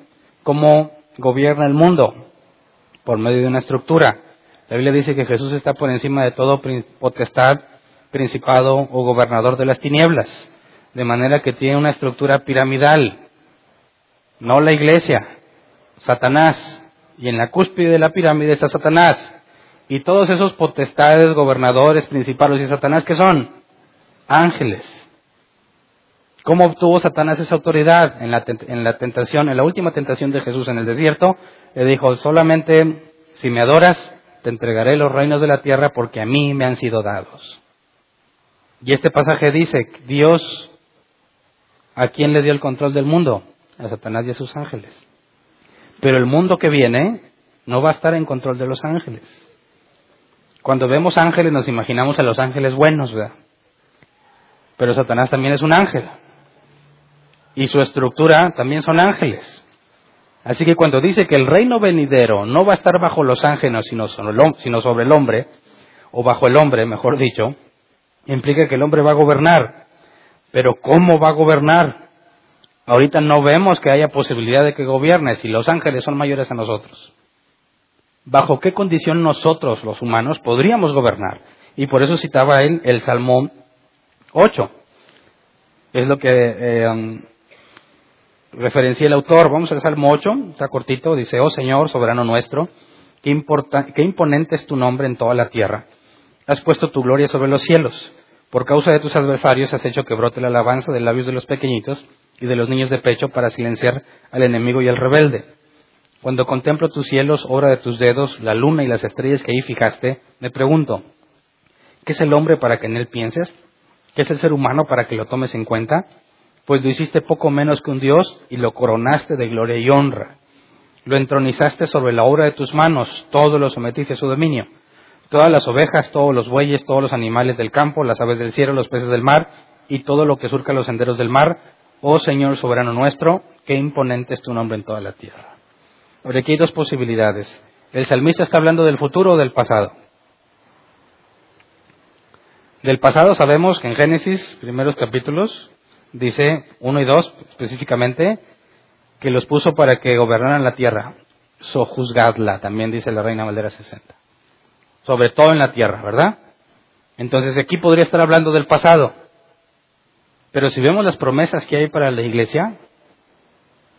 ¿Cómo gobierna el mundo por medio de una estructura. La Biblia dice que Jesús está por encima de todo potestad, principado o gobernador de las tinieblas, de manera que tiene una estructura piramidal, no la iglesia, Satanás, y en la cúspide de la pirámide está Satanás, y todos esos potestades, gobernadores, principados y Satanás, que son? Ángeles. ¿Cómo obtuvo Satanás esa autoridad en la, en la, tentación, en la última tentación de Jesús en el desierto? Le dijo, solamente si me adoras, te entregaré los reinos de la tierra porque a mí me han sido dados. Y este pasaje dice, Dios, ¿a quién le dio el control del mundo? A Satanás y a sus ángeles. Pero el mundo que viene no va a estar en control de los ángeles. Cuando vemos ángeles nos imaginamos a los ángeles buenos, ¿verdad? Pero Satanás también es un ángel y su estructura también son ángeles. Así que cuando dice que el reino venidero no va a estar bajo los ángeles, sino sobre el hombre, o bajo el hombre, mejor dicho, implica que el hombre va a gobernar. Pero ¿cómo va a gobernar? Ahorita no vemos que haya posibilidad de que gobierne si los ángeles son mayores a nosotros. ¿Bajo qué condición nosotros, los humanos, podríamos gobernar? Y por eso citaba él el Salmón 8. Es lo que eh, um, referencia el autor, vamos al Salmo 8, está cortito, dice, oh Señor, soberano nuestro, qué, qué imponente es tu nombre en toda la tierra. Has puesto tu gloria sobre los cielos. Por causa de tus adversarios has hecho que brote la alabanza de labios de los pequeñitos y de los niños de pecho para silenciar al enemigo y al rebelde. Cuando contemplo tus cielos, obra de tus dedos, la luna y las estrellas que ahí fijaste, me pregunto, ¿qué es el hombre para que en él pienses? ¿Qué es el ser humano para que lo tomes en cuenta? pues lo hiciste poco menos que un Dios y lo coronaste de gloria y honra. lo entronizaste sobre la obra de tus manos, todo lo sometiste a su dominio. Todas las ovejas, todos los bueyes, todos los animales del campo, las aves del cielo, los peces del mar y todo lo que surca los senderos del mar, oh Señor soberano nuestro, qué imponente es tu nombre en toda la tierra. Ahora aquí hay dos posibilidades. El salmista está hablando del futuro o del pasado. Del pasado sabemos que en Génesis, primeros capítulos, dice uno y dos específicamente, que los puso para que gobernaran la tierra. Sojuzgadla, también dice la Reina Valdera 60. Sobre todo en la tierra, ¿verdad? Entonces aquí podría estar hablando del pasado. Pero si vemos las promesas que hay para la iglesia,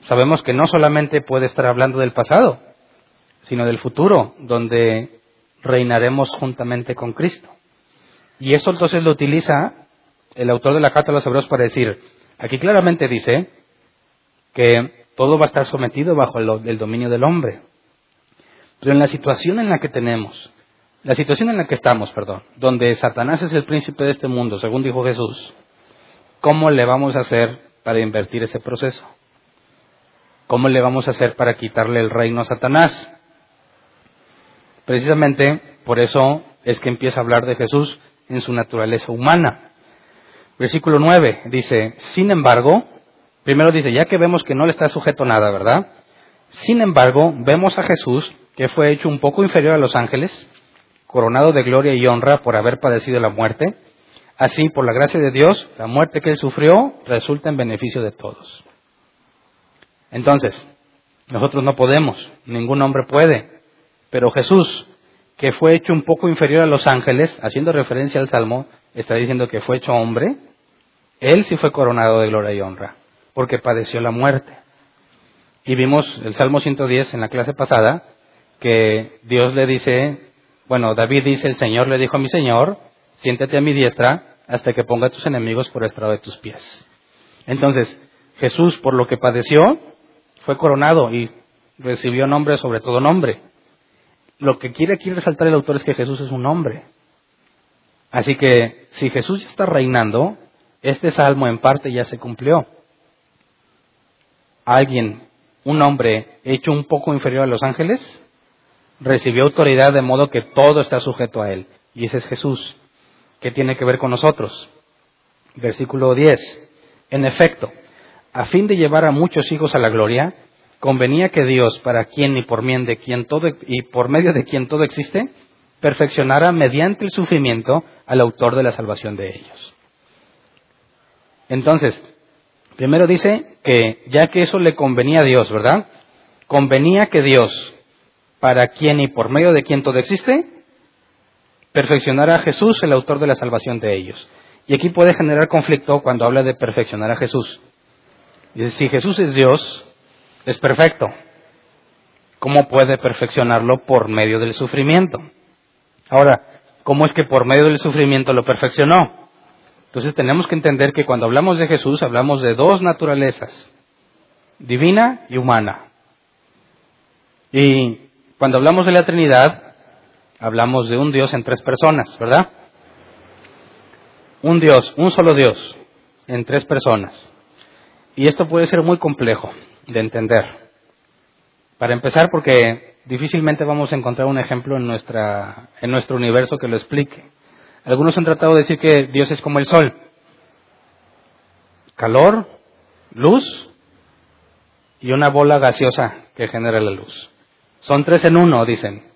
sabemos que no solamente puede estar hablando del pasado, sino del futuro, donde reinaremos juntamente con Cristo. Y eso entonces lo utiliza el autor de la Carta a los Hebreos para decir, aquí claramente dice que todo va a estar sometido bajo el, dominio del hombre. Pero en la situación en la que tenemos, la situación en la que estamos, perdón, donde Satanás es el príncipe de este mundo, según dijo Jesús, ¿cómo le vamos a hacer para invertir ese proceso? ¿Cómo le vamos a hacer para quitarle el reino a Satanás? Precisamente por eso es que empieza a hablar de Jesús en su naturaleza humana. Versículo 9 dice, sin embargo, Primero dice, ya que vemos que no le está sujeto nada, ¿verdad? Sin embargo, vemos a Jesús, que fue hecho un poco inferior a los ángeles, coronado de gloria y honra por haber padecido la muerte. Así, por la gracia de Dios, la muerte que él sufrió resulta en beneficio de todos. Entonces, nosotros no podemos, ningún hombre puede, pero Jesús, que fue hecho un poco inferior a los ángeles, haciendo referencia al Salmo, está diciendo que fue hecho hombre, él sí fue coronado de gloria y honra porque padeció la muerte. Y vimos el Salmo 110 en la clase pasada, que Dios le dice, bueno, David dice, el Señor le dijo a mi Señor, siéntate a mi diestra hasta que ponga a tus enemigos por estrado de tus pies. Entonces, Jesús, por lo que padeció, fue coronado y recibió nombre sobre todo nombre. Lo que quiere aquí resaltar el autor es que Jesús es un hombre. Así que si Jesús ya está reinando, este salmo en parte ya se cumplió alguien, un hombre hecho un poco inferior a los ángeles, recibió autoridad de modo que todo está sujeto a él. Y ese es Jesús. ¿Qué tiene que ver con nosotros? Versículo 10. En efecto, a fin de llevar a muchos hijos a la gloria, convenía que Dios, para quien y por, de quien todo, y por medio de quien todo existe, perfeccionara mediante el sufrimiento al autor de la salvación de ellos. Entonces, Primero dice que ya que eso le convenía a Dios, ¿verdad? Convenía que Dios, para quien y por medio de quien todo existe, perfeccionara a Jesús, el autor de la salvación de ellos. Y aquí puede generar conflicto cuando habla de perfeccionar a Jesús. Si Jesús es Dios, es perfecto. ¿Cómo puede perfeccionarlo por medio del sufrimiento? Ahora, ¿cómo es que por medio del sufrimiento lo perfeccionó? Entonces tenemos que entender que cuando hablamos de Jesús hablamos de dos naturalezas, divina y humana. Y cuando hablamos de la Trinidad, hablamos de un Dios en tres personas, ¿verdad? Un Dios, un solo Dios, en tres personas. Y esto puede ser muy complejo de entender. Para empezar, porque difícilmente vamos a encontrar un ejemplo en, nuestra, en nuestro universo que lo explique. Algunos han tratado de decir que Dios es como el sol. Calor, luz y una bola gaseosa que genera la luz. Son tres en uno, dicen.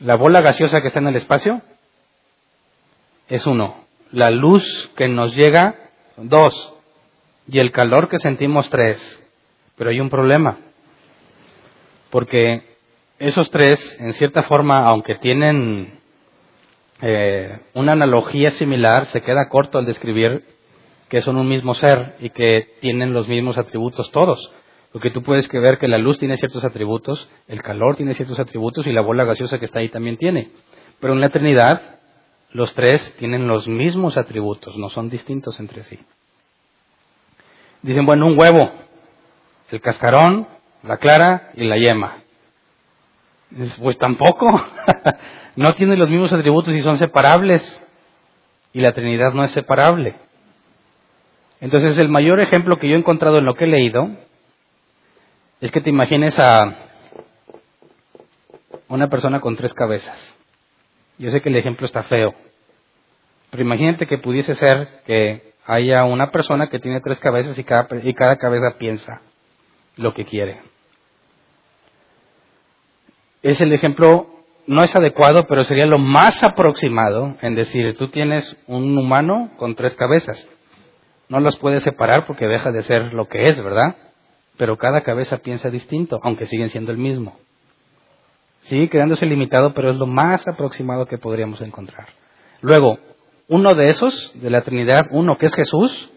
La bola gaseosa que está en el espacio es uno. La luz que nos llega, dos. Y el calor que sentimos, tres. Pero hay un problema. Porque esos tres, en cierta forma, aunque tienen eh, una analogía similar se queda corto al describir que son un mismo ser y que tienen los mismos atributos todos. Porque tú puedes ver que la luz tiene ciertos atributos, el calor tiene ciertos atributos y la bola gaseosa que está ahí también tiene. Pero en la Trinidad, los tres tienen los mismos atributos, no son distintos entre sí. Dicen, bueno, un huevo, el cascarón, la clara y la yema. Pues tampoco. [laughs] no tienen los mismos atributos y son separables. Y la Trinidad no es separable. Entonces el mayor ejemplo que yo he encontrado en lo que he leído es que te imagines a una persona con tres cabezas. Yo sé que el ejemplo está feo, pero imagínate que pudiese ser que haya una persona que tiene tres cabezas y cada, y cada cabeza piensa lo que quiere. Es el ejemplo, no es adecuado, pero sería lo más aproximado en decir, tú tienes un humano con tres cabezas. No los puedes separar porque deja de ser lo que es, ¿verdad? Pero cada cabeza piensa distinto, aunque siguen siendo el mismo. Sigue quedándose limitado, pero es lo más aproximado que podríamos encontrar. Luego, uno de esos, de la Trinidad, uno que es Jesús,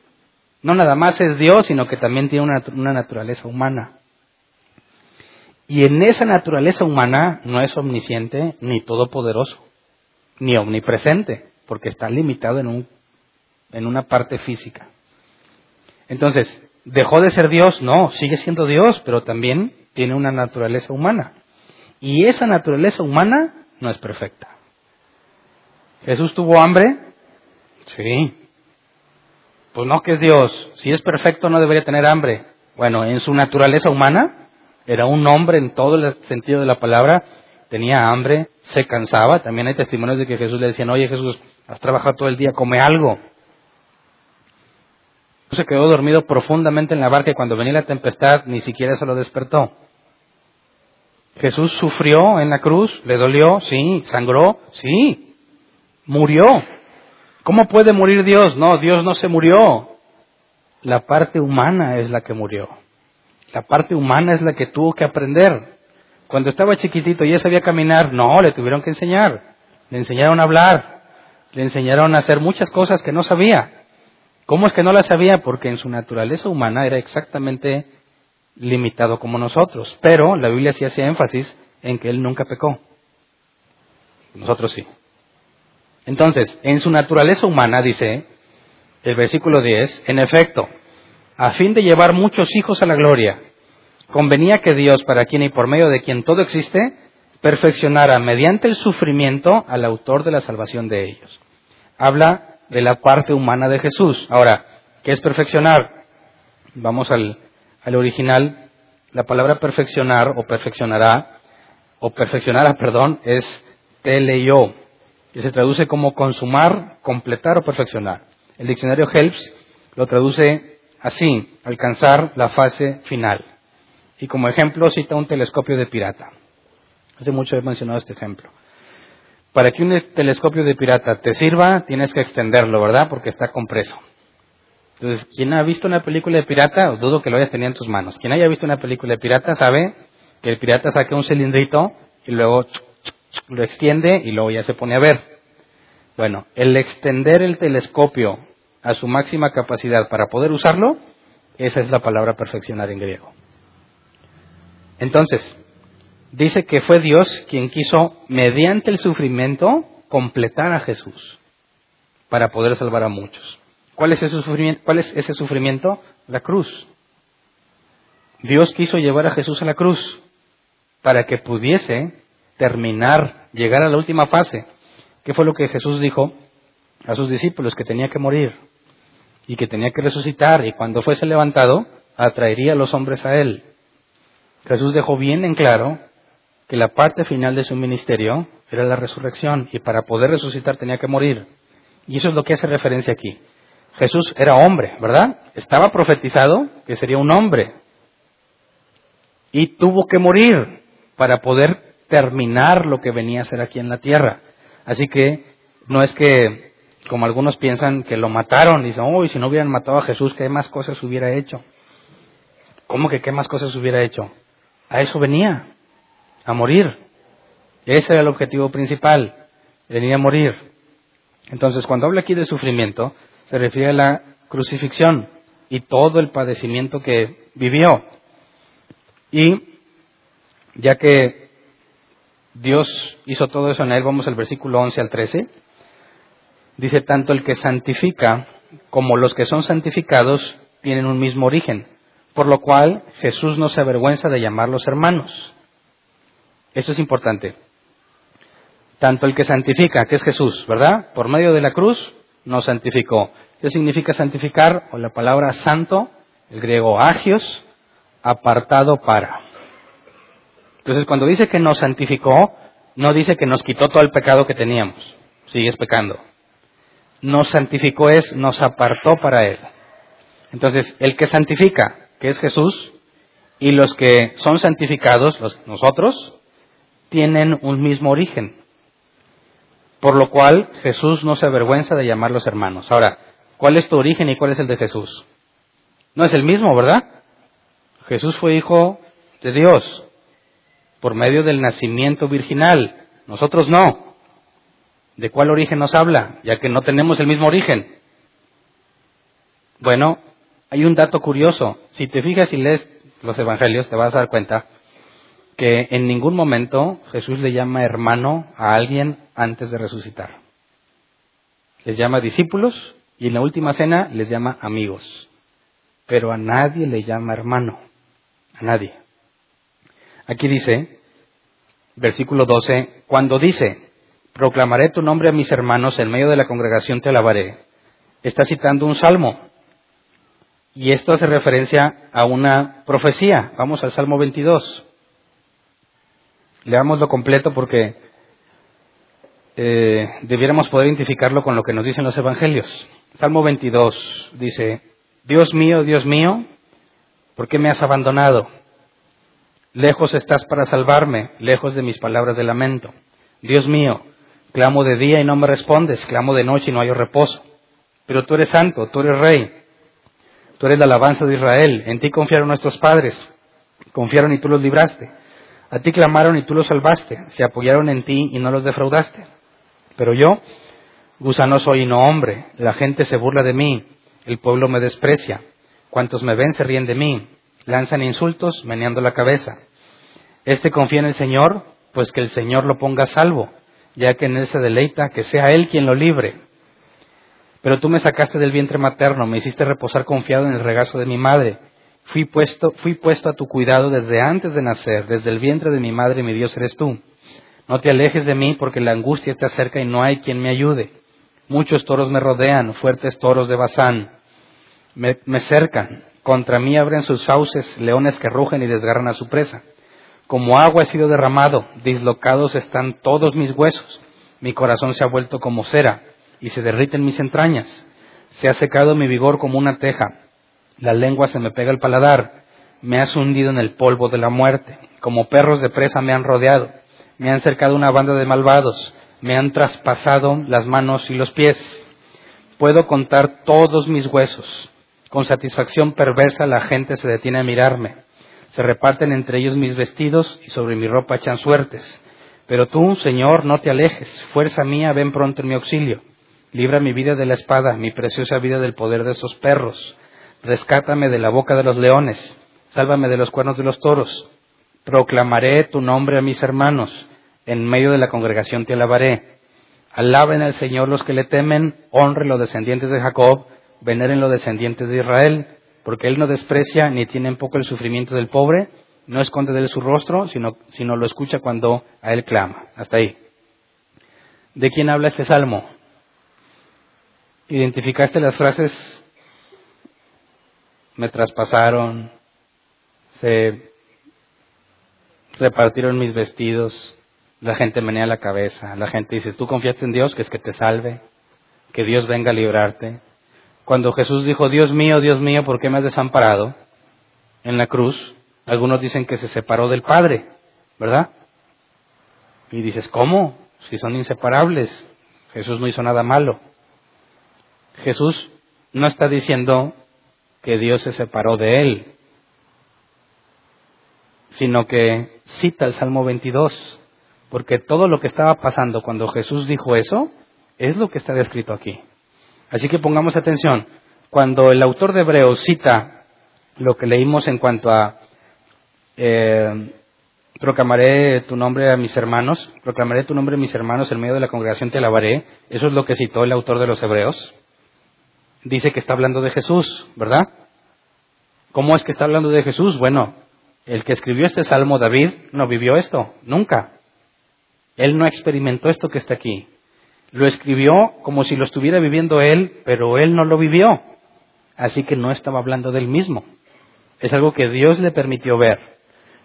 no nada más es Dios, sino que también tiene una, una naturaleza humana. Y en esa naturaleza humana no es omnisciente ni todopoderoso, ni omnipresente, porque está limitado en, un, en una parte física. Entonces, ¿dejó de ser Dios? No, sigue siendo Dios, pero también tiene una naturaleza humana. Y esa naturaleza humana no es perfecta. Jesús tuvo hambre, Sí. Pues no que es Dios. Si es perfecto no debería tener hambre. Bueno, en su naturaleza humana era un hombre en todo el sentido de la palabra. Tenía hambre, se cansaba. También hay testimonios de que Jesús le decían, oye Jesús, has trabajado todo el día, come algo. Se quedó dormido profundamente en la barca y cuando venía la tempestad ni siquiera se lo despertó. Jesús sufrió en la cruz, le dolió, sí, sangró, sí, murió. ¿Cómo puede morir Dios? No, Dios no se murió. La parte humana es la que murió. La parte humana es la que tuvo que aprender. Cuando estaba chiquitito y ya sabía caminar, no, le tuvieron que enseñar. Le enseñaron a hablar. Le enseñaron a hacer muchas cosas que no sabía. ¿Cómo es que no las sabía? Porque en su naturaleza humana era exactamente limitado como nosotros. Pero la Biblia sí hacía énfasis en que él nunca pecó. Nosotros sí. Entonces, en su naturaleza humana, dice el versículo 10, en efecto, a fin de llevar muchos hijos a la gloria, convenía que Dios, para quien y por medio de quien todo existe, perfeccionara mediante el sufrimiento al autor de la salvación de ellos. Habla de la parte humana de Jesús. Ahora, ¿qué es perfeccionar? Vamos al, al original. La palabra perfeccionar o perfeccionará, o perfeccionará, perdón, es teleio, que se traduce como consumar, completar o perfeccionar. El diccionario Helps lo traduce así, alcanzar la fase final. Y como ejemplo cita un telescopio de pirata. Hace mucho he mencionado este ejemplo. Para que un telescopio de pirata te sirva, tienes que extenderlo, ¿verdad? Porque está compreso. Entonces, quien ha visto una película de pirata, dudo que lo hayas tenido en tus manos. Quien haya visto una película de pirata sabe que el pirata saca un cilindrito y luego lo extiende y luego ya se pone a ver. Bueno, el extender el telescopio a su máxima capacidad para poder usarlo, esa es la palabra perfeccionar en griego. Entonces, dice que fue Dios quien quiso, mediante el sufrimiento, completar a Jesús para poder salvar a muchos. ¿Cuál es ese sufrimiento? ¿Cuál es ese sufrimiento? La cruz. Dios quiso llevar a Jesús a la cruz para que pudiese terminar, llegar a la última fase. ¿Qué fue lo que Jesús dijo a sus discípulos? Que tenía que morir y que tenía que resucitar y cuando fuese levantado atraería a los hombres a él. Jesús dejó bien en claro que la parte final de su ministerio era la resurrección y para poder resucitar tenía que morir. Y eso es lo que hace referencia aquí. Jesús era hombre, ¿verdad? Estaba profetizado que sería un hombre. Y tuvo que morir para poder terminar lo que venía a ser aquí en la tierra. Así que no es que, como algunos piensan, que lo mataron, dicen, uy, si no hubieran matado a Jesús, ¿qué más cosas hubiera hecho? ¿Cómo que qué más cosas hubiera hecho? A eso venía, a morir. Ese era el objetivo principal, venía a morir. Entonces, cuando habla aquí de sufrimiento, se refiere a la crucifixión y todo el padecimiento que vivió. Y ya que Dios hizo todo eso en él. Vamos al versículo 11 al 13. Dice, tanto el que santifica como los que son santificados tienen un mismo origen, por lo cual Jesús no se avergüenza de llamarlos hermanos. Eso es importante. Tanto el que santifica, que es Jesús, ¿verdad? Por medio de la cruz nos santificó. ¿Qué significa santificar? O la palabra santo, el griego agios, apartado para. Entonces, cuando dice que nos santificó, no dice que nos quitó todo el pecado que teníamos. Sigues pecando. Nos santificó es, nos apartó para Él. Entonces, el que santifica, que es Jesús, y los que son santificados, los, nosotros, tienen un mismo origen. Por lo cual Jesús no se avergüenza de llamarlos hermanos. Ahora, ¿cuál es tu origen y cuál es el de Jesús? No es el mismo, ¿verdad? Jesús fue hijo de Dios por medio del nacimiento virginal. Nosotros no. ¿De cuál origen nos habla? Ya que no tenemos el mismo origen. Bueno, hay un dato curioso. Si te fijas y lees los evangelios, te vas a dar cuenta que en ningún momento Jesús le llama hermano a alguien antes de resucitar. Les llama discípulos y en la última cena les llama amigos. Pero a nadie le llama hermano. A nadie. Aquí dice, versículo 12, cuando dice, proclamaré tu nombre a mis hermanos, en medio de la congregación te alabaré, está citando un salmo. Y esto hace referencia a una profecía. Vamos al Salmo 22. Leámoslo completo porque eh, debiéramos poder identificarlo con lo que nos dicen los evangelios. Salmo 22 dice, Dios mío, Dios mío, ¿por qué me has abandonado? Lejos estás para salvarme, lejos de mis palabras de lamento. Dios mío, clamo de día y no me respondes, clamo de noche y no hay reposo. Pero tú eres santo, tú eres rey, tú eres la alabanza de Israel, en ti confiaron nuestros padres, confiaron y tú los libraste. A ti clamaron y tú los salvaste, se apoyaron en ti y no los defraudaste. Pero yo, gusano soy y no hombre, la gente se burla de mí, el pueblo me desprecia, cuantos me ven se ríen de mí, lanzan insultos meneando la cabeza. Este confía en el Señor, pues que el Señor lo ponga a salvo, ya que en él se deleita, que sea él quien lo libre. Pero tú me sacaste del vientre materno, me hiciste reposar confiado en el regazo de mi madre. Fui puesto, fui puesto a tu cuidado desde antes de nacer, desde el vientre de mi madre, mi Dios eres tú. No te alejes de mí porque la angustia te acerca y no hay quien me ayude. Muchos toros me rodean, fuertes toros de Bazán. Me, me cercan, contra mí abren sus fauces, leones que rugen y desgarran a su presa. Como agua he sido derramado, dislocados están todos mis huesos. Mi corazón se ha vuelto como cera y se derriten mis entrañas. Se ha secado mi vigor como una teja la lengua se me pega al paladar, me has hundido en el polvo de la muerte, como perros de presa me han rodeado, me han cercado una banda de malvados, me han traspasado las manos y los pies. Puedo contar todos mis huesos. Con satisfacción perversa la gente se detiene a mirarme. Se reparten entre ellos mis vestidos y sobre mi ropa echan suertes. Pero tú, Señor, no te alejes. Fuerza mía, ven pronto en mi auxilio. Libra mi vida de la espada, mi preciosa vida del poder de esos perros rescátame de la boca de los leones, sálvame de los cuernos de los toros. Proclamaré tu nombre a mis hermanos, en medio de la congregación te alabaré. Alaben al Señor los que le temen, honren los descendientes de Jacob, veneren los descendientes de Israel, porque Él no desprecia ni tiene en poco el sufrimiento del pobre, no esconde de él su rostro, sino, sino lo escucha cuando a Él clama. Hasta ahí. ¿De quién habla este salmo? ¿Identificaste las frases me traspasaron, se repartieron mis vestidos, la gente menea la cabeza, la gente dice, tú confiaste en Dios, que es que te salve, que Dios venga a librarte. Cuando Jesús dijo, Dios mío, Dios mío, ¿por qué me has desamparado? En la cruz, algunos dicen que se separó del Padre, ¿verdad? Y dices, ¿cómo? Si son inseparables, Jesús no hizo nada malo. Jesús no está diciendo que Dios se separó de él, sino que cita el Salmo 22, porque todo lo que estaba pasando cuando Jesús dijo eso es lo que está descrito aquí. Así que pongamos atención, cuando el autor de Hebreos cita lo que leímos en cuanto a eh, proclamaré tu nombre a mis hermanos, proclamaré tu nombre a mis hermanos en medio de la congregación te alabaré, eso es lo que citó el autor de los Hebreos dice que está hablando de Jesús, ¿verdad? ¿Cómo es que está hablando de Jesús? Bueno, el que escribió este salmo, David, no vivió esto, nunca. Él no experimentó esto que está aquí. Lo escribió como si lo estuviera viviendo él, pero él no lo vivió. Así que no estaba hablando del mismo. Es algo que Dios le permitió ver,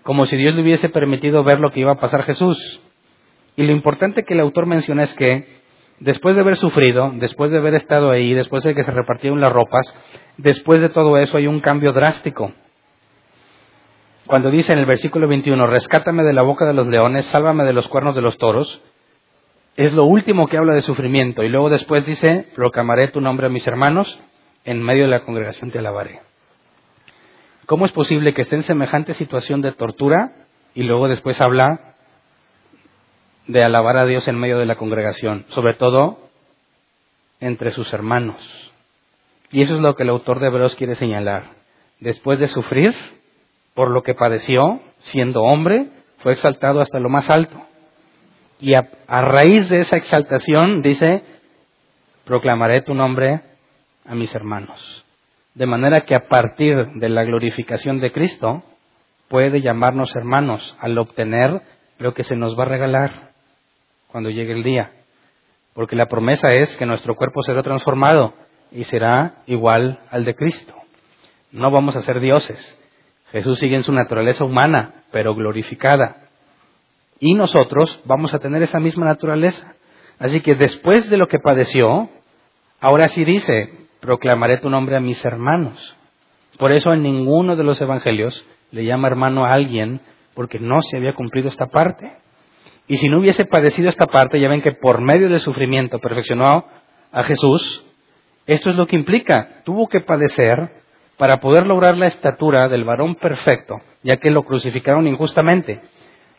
como si Dios le hubiese permitido ver lo que iba a pasar Jesús. Y lo importante que el autor menciona es que después de haber sufrido, después de haber estado ahí, después de que se repartieron las ropas, después de todo eso hay un cambio drástico. Cuando dice en el versículo 21, rescátame de la boca de los leones, sálvame de los cuernos de los toros, es lo último que habla de sufrimiento. Y luego después dice, proclamaré tu nombre a mis hermanos, en medio de la congregación te alabaré. ¿Cómo es posible que esté en semejante situación de tortura y luego después habla de alabar a Dios en medio de la congregación, sobre todo entre sus hermanos? Y eso es lo que el autor de Hebreos quiere señalar. Después de sufrir por lo que padeció, siendo hombre, fue exaltado hasta lo más alto. Y a, a raíz de esa exaltación dice, proclamaré tu nombre a mis hermanos. De manera que a partir de la glorificación de Cristo puede llamarnos hermanos al obtener lo que se nos va a regalar cuando llegue el día. Porque la promesa es que nuestro cuerpo será transformado y será igual al de Cristo. No vamos a ser dioses. Jesús sigue en su naturaleza humana, pero glorificada. Y nosotros vamos a tener esa misma naturaleza. Así que después de lo que padeció, ahora sí dice, proclamaré tu nombre a mis hermanos. Por eso en ninguno de los evangelios le llama hermano a alguien porque no se había cumplido esta parte. Y si no hubiese padecido esta parte, ya ven que por medio del sufrimiento perfeccionó a Jesús, esto es lo que implica, tuvo que padecer para poder lograr la estatura del varón perfecto, ya que lo crucificaron injustamente,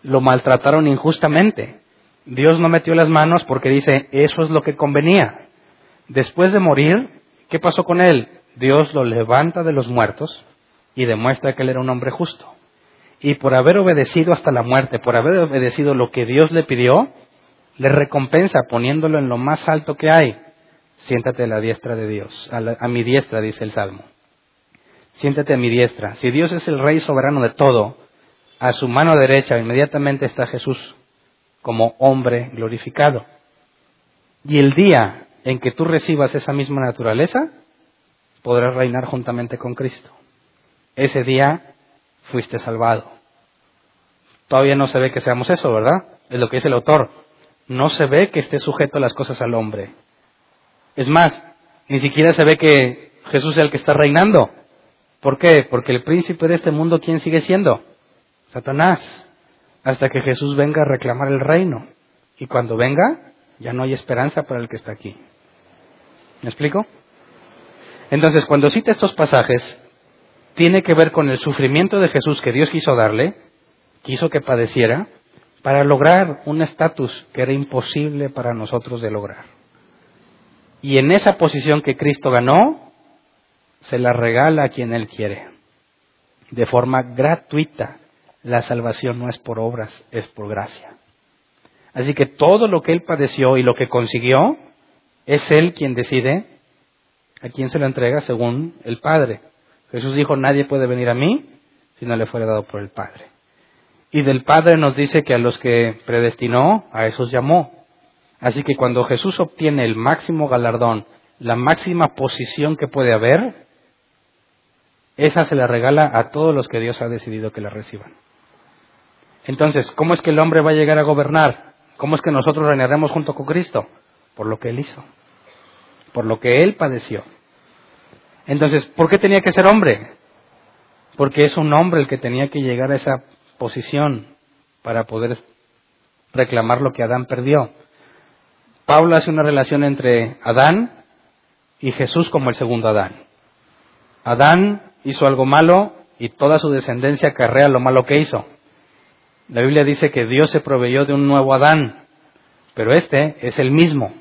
lo maltrataron injustamente. Dios no metió las manos porque dice, eso es lo que convenía. Después de morir, ¿Qué pasó con él? Dios lo levanta de los muertos y demuestra que él era un hombre justo. Y por haber obedecido hasta la muerte, por haber obedecido lo que Dios le pidió, le recompensa poniéndolo en lo más alto que hay. Siéntate a la diestra de Dios, a, mi diestra, dice el Salmo. Siéntate a mi diestra. Si Dios es el Rey soberano de todo, a su mano derecha inmediatamente está Jesús como hombre glorificado. Y el día en que tú recibas esa misma naturaleza, podrás reinar juntamente con Cristo. Ese día fuiste salvado. Todavía no se ve que seamos eso, ¿verdad? Es lo que dice el autor. No se ve que esté sujeto a las cosas al hombre. Es más, ni siquiera se ve que Jesús es el que está reinando. ¿Por qué? Porque el príncipe de este mundo, ¿quién sigue siendo? Satanás. Hasta que Jesús venga a reclamar el reino. Y cuando venga, ya no hay esperanza para el que está aquí. ¿Me explico? Entonces, cuando cita estos pasajes, tiene que ver con el sufrimiento de Jesús que Dios quiso darle, quiso que padeciera, para lograr un estatus que era imposible para nosotros de lograr. Y en esa posición que Cristo ganó, se la regala a quien Él quiere, de forma gratuita. La salvación no es por obras, es por gracia. Así que todo lo que Él padeció y lo que consiguió, es Él quien decide a quién se lo entrega según el Padre. Jesús dijo, nadie puede venir a mí si no le fuera dado por el Padre. Y del Padre nos dice que a los que predestinó, a esos llamó. Así que cuando Jesús obtiene el máximo galardón, la máxima posición que puede haber, esa se la regala a todos los que Dios ha decidido que la reciban. Entonces, ¿cómo es que el hombre va a llegar a gobernar? ¿Cómo es que nosotros reinaremos junto con Cristo? por lo que él hizo, por lo que él padeció. Entonces, ¿por qué tenía que ser hombre? Porque es un hombre el que tenía que llegar a esa posición para poder reclamar lo que Adán perdió. Pablo hace una relación entre Adán y Jesús como el segundo Adán. Adán hizo algo malo y toda su descendencia carrea lo malo que hizo. La Biblia dice que Dios se proveyó de un nuevo Adán, pero este es el mismo.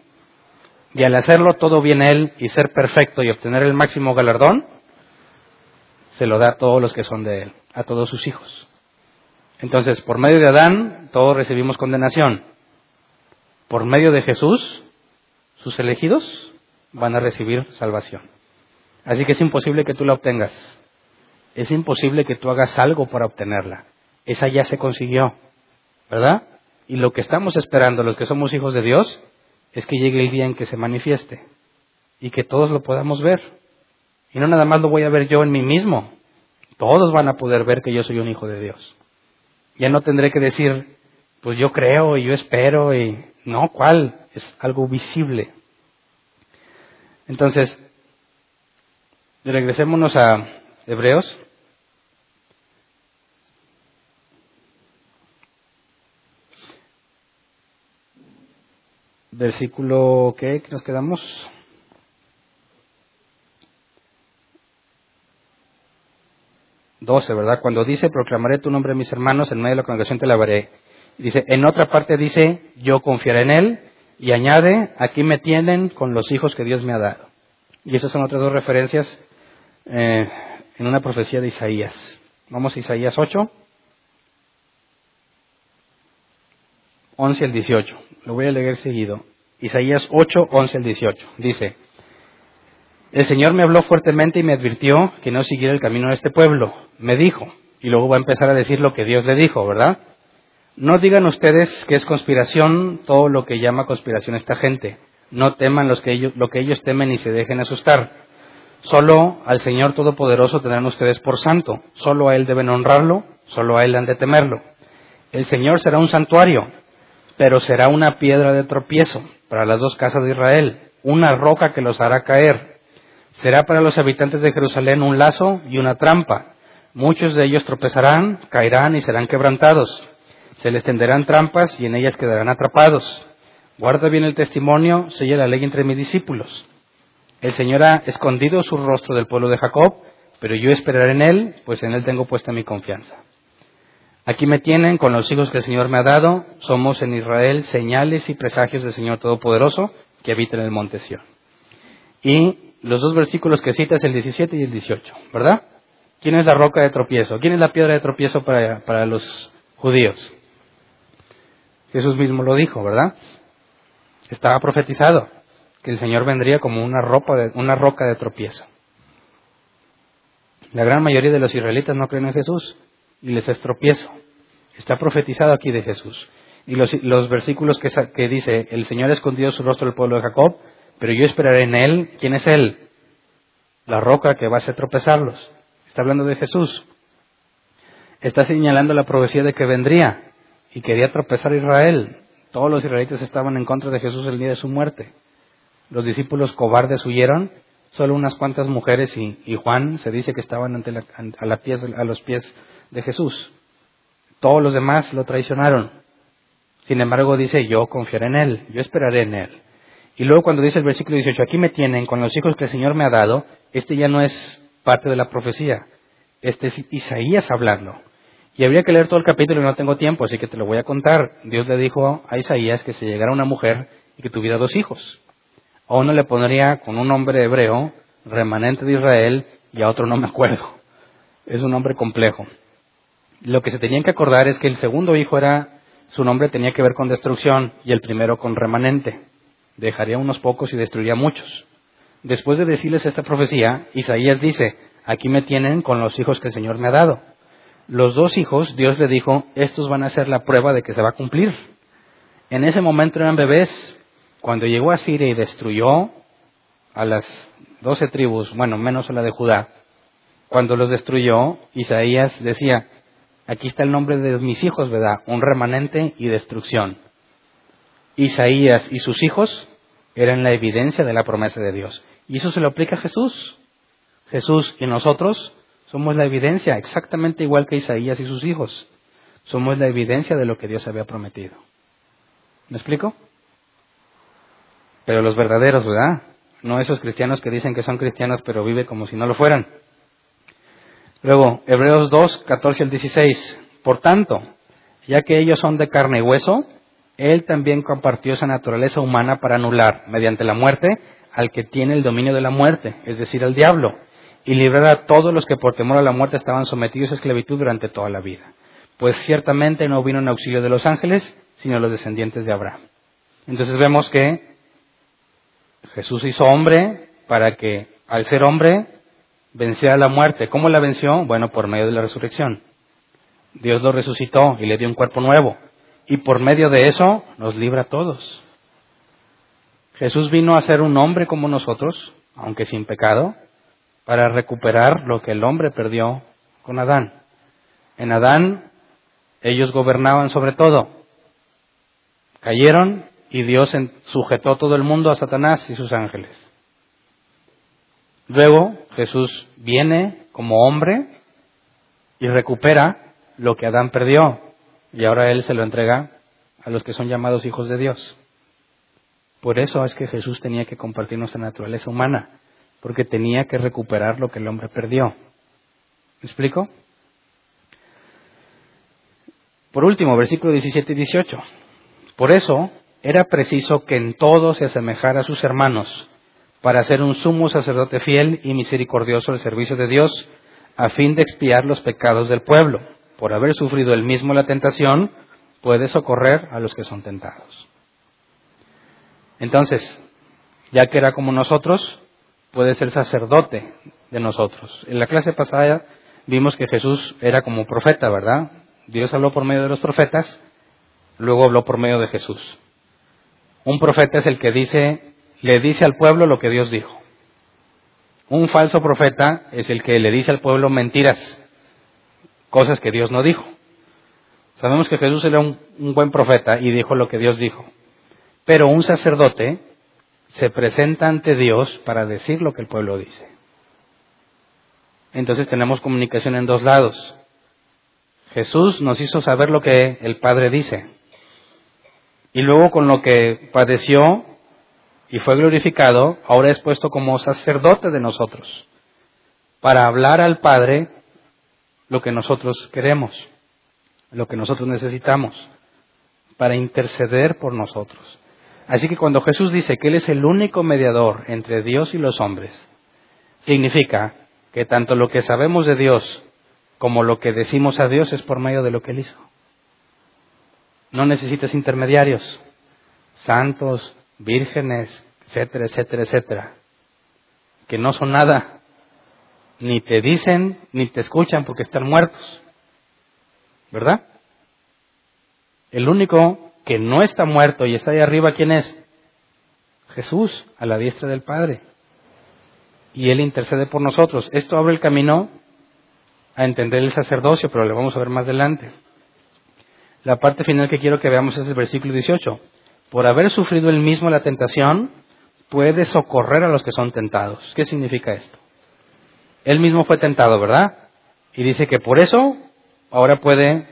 Y al hacerlo todo bien Él y ser perfecto y obtener el máximo galardón, se lo da a todos los que son de Él, a todos sus hijos. Entonces, por medio de Adán, todos recibimos condenación. Por medio de Jesús, sus elegidos van a recibir salvación. Así que es imposible que tú la obtengas. Es imposible que tú hagas algo para obtenerla. Esa ya se consiguió, ¿verdad? Y lo que estamos esperando los que somos hijos de Dios es que llegue el día en que se manifieste y que todos lo podamos ver. Y no nada más lo voy a ver yo en mí mismo, Todos van a poder ver que yo soy un hijo de Dios. Ya no tendré que decir, pues yo creo y yo espero y no, ¿cuál? Es algo visible. Entonces, regresémonos a Hebreos. Versículo, ¿qué? ¿Qué nos quedamos? Doce, ¿verdad? Cuando dice, proclamaré tu nombre a mis hermanos, en medio de la congregación te lavaré. Dice, en otra parte dice, yo confiaré en él, y añade, aquí me tienen con los hijos que Dios me ha dado. Y esas son otras dos referencias eh, en una profecía de Isaías. Vamos a Isaías 8, 11 al 18. Lo voy a leer seguido. Isaías 8, 11 al 18. Dice, el Señor me habló fuertemente y me advirtió que no siguiera el camino de este pueblo. Me dijo, y luego va a empezar a decir lo que Dios le dijo, ¿verdad? No digan ustedes que es conspiración todo lo que llama conspiración esta gente. No teman los que ellos, lo que ellos temen y se dejen asustar. Solo al Señor Todopoderoso tendrán ustedes por santo. Solo a Él deben honrarlo, solo a Él han de temerlo. El Señor será un santuario, pero será una piedra de tropiezo para las dos casas de Israel, una roca que los hará caer. Será para los habitantes de Jerusalén un lazo y una trampa. Muchos de ellos tropezarán, caerán y serán quebrantados se les tenderán trampas y en ellas quedarán atrapados. Guarda bien el testimonio, sella la ley entre mis discípulos. El Señor ha escondido su rostro del pueblo de Jacob, pero yo esperaré en él, pues en él tengo puesta mi confianza. Aquí me tienen con los hijos que el Señor me ha dado. Somos en Israel señales y presagios del Señor Todopoderoso que habita en el monte Sión. Y los dos versículos que cita es el 17 y el 18, ¿verdad? ¿Quién es la roca de tropiezo? ¿Quién es la piedra de tropiezo para, para los judíos? Jesús mismo lo dijo, ¿verdad? Estaba profetizado que el Señor vendría como una, ropa de, una roca de tropiezo. La gran mayoría de los israelitas no creen en Jesús y les es tropiezo. Está profetizado aquí de Jesús. Y los, los versículos que, que, dice, el Señor ha escondido su rostro del pueblo de Jacob, pero yo esperaré en él. ¿Quién es él? La roca que va a hacer tropezarlos. Está hablando de Jesús. Está señalando la profecía de que vendría y quería tropezar a Israel. Todos los israelitas estaban en contra de Jesús el día de su muerte. Los discípulos cobardes huyeron, solo unas cuantas mujeres y, Juan se dice que estaban ante a, a los pies de Jesús. Todos los demás lo traicionaron. Sin embargo, dice, yo confiaré en Él, yo esperaré en Él. Y luego cuando dice el versículo 18, aquí me tienen con los hijos que el Señor me ha dado, este ya no es parte de la profecía, este es Isaías hablando. Y habría que leer todo el capítulo y no tengo tiempo, así que te lo voy a contar. Dios le dijo a Isaías que se llegara una mujer y que tuviera dos hijos. A uno le pondría con un nombre hebreo, remanente de Israel, y a otro no me acuerdo. Es un nombre complejo. Lo que se tenían que acordar es que el segundo hijo era, su nombre tenía que ver con destrucción y el primero con remanente. Dejaría unos pocos y destruiría muchos. Después de decirles esta profecía, Isaías dice, aquí me tienen con los hijos que el Señor me ha dado los dos hijos, Dios le dijo, estos van a ser la prueba de que se va a cumplir. En ese momento eran bebés. Cuando llegó a Siria y destruyó a las doce tribus, bueno, menos a la de Judá, cuando los destruyó, Isaías decía, aquí está el nombre de mis hijos, ¿verdad? Un remanente y destrucción. Isaías y sus hijos eran la evidencia de la promesa de Dios. Y eso se lo aplica a Jesús. Jesús y nosotros somos la evidencia, exactamente igual que Isaías y sus hijos. Somos la evidencia de lo que Dios había prometido. ¿Me explico? Pero los verdaderos, ¿verdad? No esos cristianos que dicen que son cristianos pero viven como si no lo fueran. Luego, Hebreos 2, 14 al 16. Por tanto, ya que ellos son de carne y hueso, Él también compartió esa naturaleza humana para anular, mediante la muerte, al que tiene el dominio de la muerte, es decir, al diablo y librar a todos los que por temor a la muerte estaban sometidos a esclavitud durante toda la vida. Pues ciertamente no vino en auxilio de los ángeles, sino los descendientes de Abraham. Entonces vemos que Jesús hizo hombre para que al ser hombre venciera la muerte. ¿Cómo la venció? Bueno, por medio de la resurrección. Dios lo resucitó y le dio un cuerpo nuevo. Y por medio de eso nos libra a todos. Jesús vino a ser un hombre como nosotros, aunque sin pecado, para recuperar lo que el hombre perdió con Adán. En Adán ellos gobernaban sobre todo. Cayeron y Dios sujetó todo el mundo a Satanás y sus ángeles. Luego Jesús viene como hombre y recupera lo que Adán perdió y ahora Él se lo entrega a los que son llamados hijos de Dios. Por eso es que Jesús tenía que compartir nuestra naturaleza humana, porque tenía que recuperar lo que el hombre perdió. ¿Me explico? Por último, versículo 17 y 18. Por eso era preciso que en todo se asemejara a sus hermanos, para ser un sumo sacerdote fiel y misericordioso al servicio de Dios, a fin de expiar los pecados del pueblo. Por haber sufrido él mismo la tentación, puede socorrer a los que son tentados. Entonces, ya que era como nosotros, puede ser sacerdote de nosotros. En la clase pasada vimos que Jesús era como profeta, ¿verdad? Dios habló por medio de los profetas, luego habló por medio de Jesús. Un profeta es el que dice, le dice al pueblo lo que Dios dijo. Un falso profeta es el que le dice al pueblo mentiras, cosas que Dios no dijo. Sabemos que Jesús era un, un buen profeta y dijo lo que Dios dijo. Pero un sacerdote se presenta ante Dios para decir lo que el pueblo dice. Entonces tenemos comunicación en dos lados. Jesús nos hizo saber lo que el Padre dice. Y luego con lo que padeció y fue glorificado, ahora es puesto como sacerdote de nosotros, para hablar al Padre lo que nosotros queremos, lo que nosotros necesitamos, para interceder por nosotros. Así que cuando Jesús dice que Él es el único mediador entre Dios y los hombres, significa que tanto lo que sabemos de Dios como lo que decimos a Dios es por medio de lo que Él hizo. No necesitas intermediarios, santos, vírgenes, etcétera, etcétera, etcétera, que no son nada, ni te dicen, ni te escuchan porque están muertos. ¿Verdad? El único que no está muerto y está ahí arriba, ¿quién es? Jesús, a la diestra del Padre. Y Él intercede por nosotros. Esto abre el camino a entender el sacerdocio, pero lo vamos a ver más adelante. La parte final que quiero que veamos es el versículo 18. Por haber sufrido él mismo la tentación, puede socorrer a los que son tentados. ¿Qué significa esto? Él mismo fue tentado, ¿verdad? Y dice que por eso ahora puede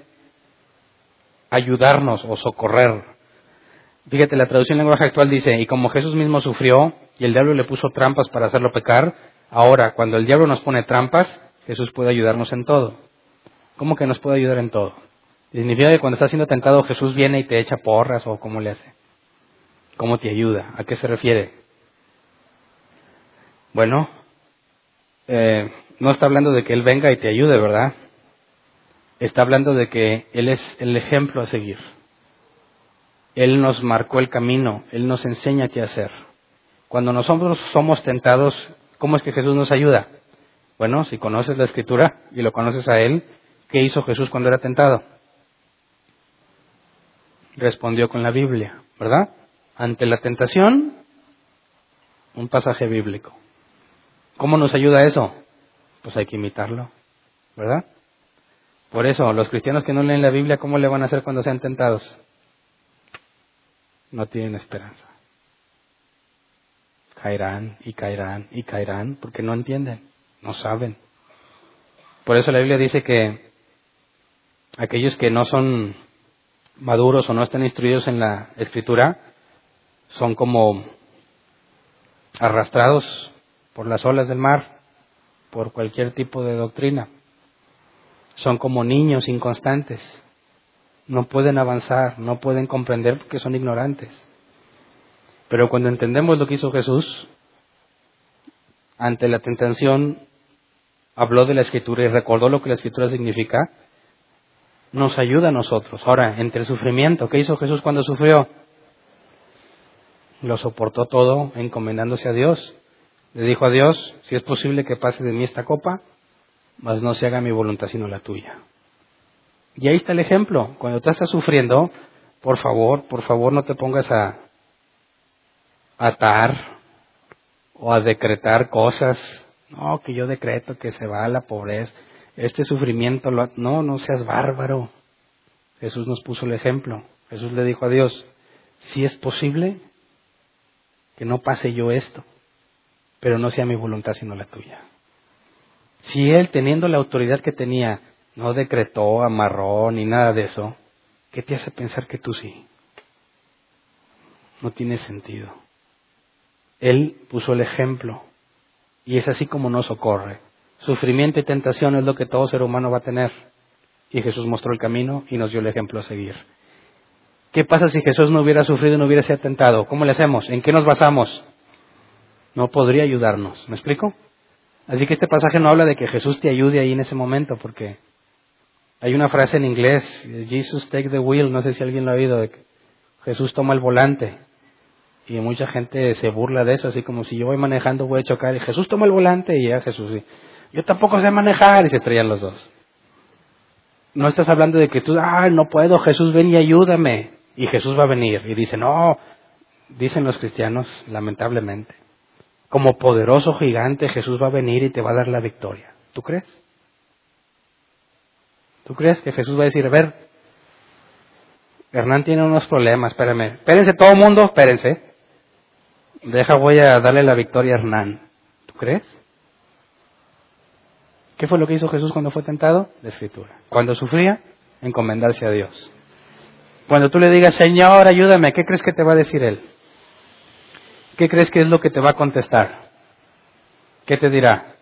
ayudarnos o socorrer. Fíjate, la traducción en lenguaje actual dice, y como Jesús mismo sufrió y el diablo le puso trampas para hacerlo pecar, ahora cuando el diablo nos pone trampas, Jesús puede ayudarnos en todo. ¿Cómo que nos puede ayudar en todo? Significa que cuando estás siendo tentado Jesús viene y te echa porras o cómo le hace. ¿Cómo te ayuda? ¿A qué se refiere? Bueno, eh, no está hablando de que Él venga y te ayude, ¿verdad? Está hablando de que Él es el ejemplo a seguir. Él nos marcó el camino, Él nos enseña qué hacer. Cuando nosotros somos tentados, ¿cómo es que Jesús nos ayuda? Bueno, si conoces la escritura y lo conoces a Él, ¿qué hizo Jesús cuando era tentado? Respondió con la Biblia, ¿verdad? Ante la tentación, un pasaje bíblico. ¿Cómo nos ayuda eso? Pues hay que imitarlo, ¿verdad? Por eso, los cristianos que no leen la Biblia, ¿cómo le van a hacer cuando sean tentados? No tienen esperanza. Caerán y caerán y caerán porque no entienden no saben. Por eso la Biblia dice que aquellos que no son maduros o no están instruidos en la escritura son como arrastrados por las olas del mar, por cualquier tipo de doctrina. Son como niños inconstantes. No pueden avanzar, no pueden comprender porque son ignorantes. Pero cuando entendemos lo que hizo Jesús, ante la tentación habló de la escritura y recordó lo que la escritura significa, nos ayuda a nosotros. Ahora, entre el sufrimiento, ¿qué hizo Jesús cuando sufrió? Lo soportó todo encomendándose a Dios. Le dijo a Dios, si es posible que pase de mí esta copa, mas no se haga mi voluntad sino la tuya. Y ahí está el ejemplo. Cuando tú estás sufriendo, por favor, por favor no te pongas a atar o a decretar cosas no, que yo decreto que se va a la pobreza. este sufrimiento, lo... no, no seas bárbaro. Jesús nos puso el ejemplo. Jesús le dijo a Dios, si es posible que no pase yo esto, pero no sea mi voluntad sino la tuya. Si Él, teniendo la autoridad que tenía, no decretó, amarró, ni nada de eso, ¿qué te hace pensar que tú sí? No tiene sentido. Él puso el ejemplo y es así como nos socorre. Sufrimiento y tentación es lo que todo ser humano va a tener. Y Jesús mostró el camino y nos dio el ejemplo a seguir. ¿Qué pasa si Jesús no hubiera sufrido y no hubiera sido tentado? ¿Cómo le hacemos? ¿En qué nos basamos? No podría ayudarnos. ¿Me explico? Así que este pasaje no habla de que Jesús te ayude ahí en ese momento, porque hay una frase en inglés, Jesus take the wheel, no sé si alguien lo ha oído, Jesús toma el volante. Y mucha gente se burla de eso, así como si yo voy manejando voy a chocar y Jesús toma el volante y ya Jesús, yo tampoco sé manejar y se estrellan los dos. No estás hablando de que tú, ah, no puedo, Jesús ven y ayúdame. Y Jesús va a venir. Y dice, no, dicen los cristianos, lamentablemente, como poderoso gigante Jesús va a venir y te va a dar la victoria. ¿Tú crees? ¿Tú crees que Jesús va a decir, a ver, Hernán tiene unos problemas, espérenme, espérense todo el mundo, espérense. Deja, voy a darle la victoria a Hernán. ¿Tú crees? ¿Qué fue lo que hizo Jesús cuando fue tentado? La escritura. Cuando sufría, encomendarse a Dios. Cuando tú le digas, Señor, ayúdame, ¿qué crees que te va a decir Él? ¿Qué crees que es lo que te va a contestar? ¿Qué te dirá?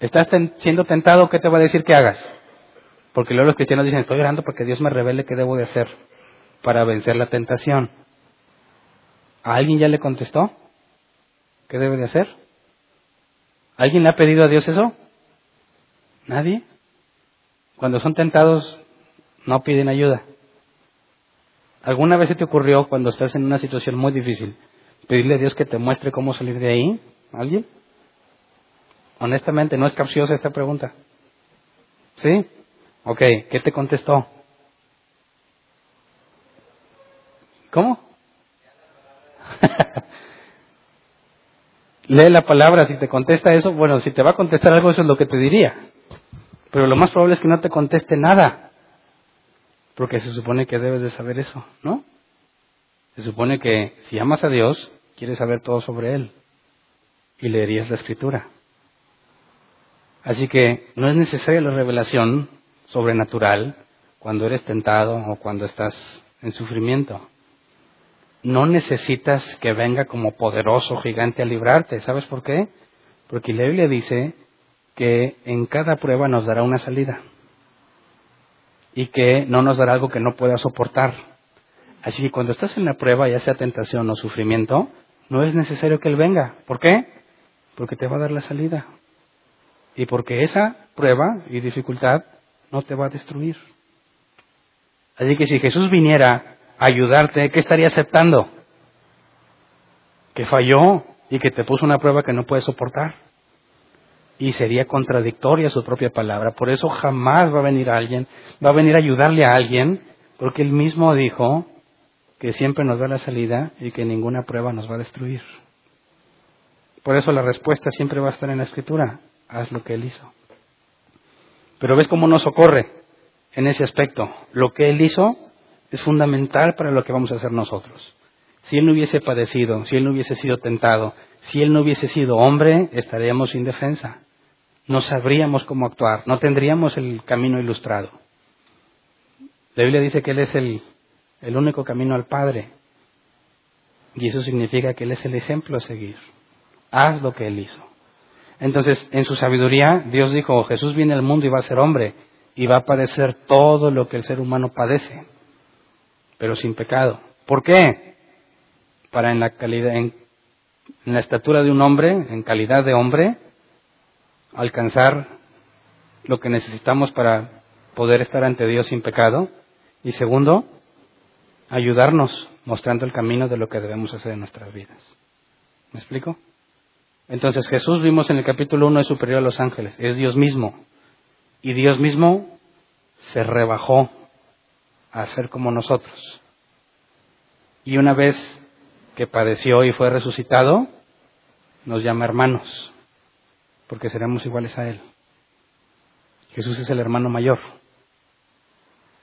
¿Estás siendo tentado? ¿Qué te va a decir que hagas? Porque luego los cristianos dicen, estoy orando porque Dios me revele qué debo de hacer para vencer la tentación. ¿A alguien ya le contestó? ¿Qué debe de hacer? ¿Alguien le ha pedido a Dios eso? ¿Nadie? Cuando son tentados, no piden ayuda. ¿Alguna vez se te ocurrió cuando estás en una situación muy difícil pedirle a Dios que te muestre cómo salir de ahí? ¿Alguien? Honestamente, no es capciosa esta pregunta. ¿Sí? Ok, ¿qué te contestó? ¿Cómo? [laughs] Lee la palabra, si te contesta eso, bueno, si te va a contestar algo, eso es lo que te diría. Pero lo más probable es que no te conteste nada. Porque se supone que debes de saber eso, ¿no? Se supone que si amas a Dios, quieres saber todo sobre Él. Y leerías la escritura. Así que no es necesaria la revelación sobrenatural cuando eres tentado o cuando estás en sufrimiento no necesitas que venga como poderoso gigante a librarte. ¿Sabes por qué? Porque la Biblia dice que en cada prueba nos dará una salida y que no nos dará algo que no pueda soportar. Así que cuando estás en la prueba, ya sea tentación o sufrimiento, no es necesario que Él venga. ¿Por qué? Porque te va a dar la salida. Y porque esa prueba y dificultad no te va a destruir. Así que si Jesús viniera ayudarte, ¿qué estaría aceptando? Que falló y que te puso una prueba que no puedes soportar. Y sería contradictoria su propia palabra. Por eso jamás va a venir alguien, va a venir a ayudarle a alguien, porque él mismo dijo que siempre nos da la salida y que ninguna prueba nos va a destruir. Por eso la respuesta siempre va a estar en la escritura. Haz lo que él hizo. Pero ves cómo nos socorre en ese aspecto. Lo que él hizo es fundamental para lo que vamos a hacer nosotros. Si Él no hubiese padecido, si Él no hubiese sido tentado, si Él no hubiese sido hombre, estaríamos sin defensa. No sabríamos cómo actuar, no tendríamos el camino ilustrado. La Biblia dice que Él es el, el único camino al Padre. Y eso significa que Él es el ejemplo a seguir. Haz lo que Él hizo. Entonces, en su sabiduría, Dios dijo, Jesús viene al mundo y va a ser hombre y va a padecer todo lo que el ser humano padece pero sin pecado. ¿Por qué? Para en la calidad, en, la estatura de un hombre, en calidad de hombre, alcanzar lo que necesitamos para poder estar ante Dios sin pecado. Y segundo, ayudarnos mostrando el camino de lo que debemos hacer en nuestras vidas. ¿Me explico? Entonces Jesús vimos en el capítulo 1 es superior a los ángeles, es Dios mismo. Y Dios mismo se rebajó a ser como nosotros. Y una vez que padeció y fue resucitado, nos llama hermanos, porque seremos iguales a Él. Jesús es el hermano mayor.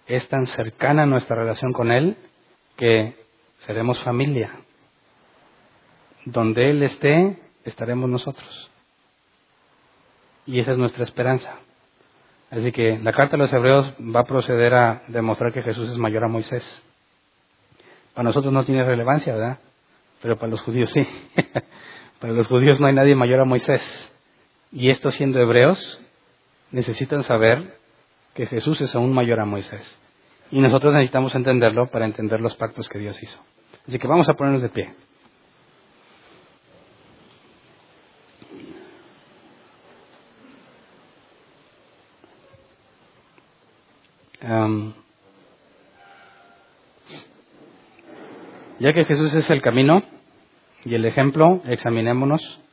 Es tan cercana nuestra relación con Él que seremos familia. Donde Él esté, estaremos nosotros. Y esa es nuestra esperanza. Así que la carta de los hebreos va a proceder a demostrar que Jesús es mayor a Moisés. Para nosotros no tiene relevancia, ¿verdad? Pero para los judíos sí. [laughs] para los judíos no hay nadie mayor a Moisés. Y estos siendo hebreos, necesitan saber que Jesús es aún mayor a Moisés. Y nosotros necesitamos entenderlo para entender los pactos que Dios hizo. Así que vamos a ponernos de pie. ya que Jesús es el camino y el ejemplo, examinémonos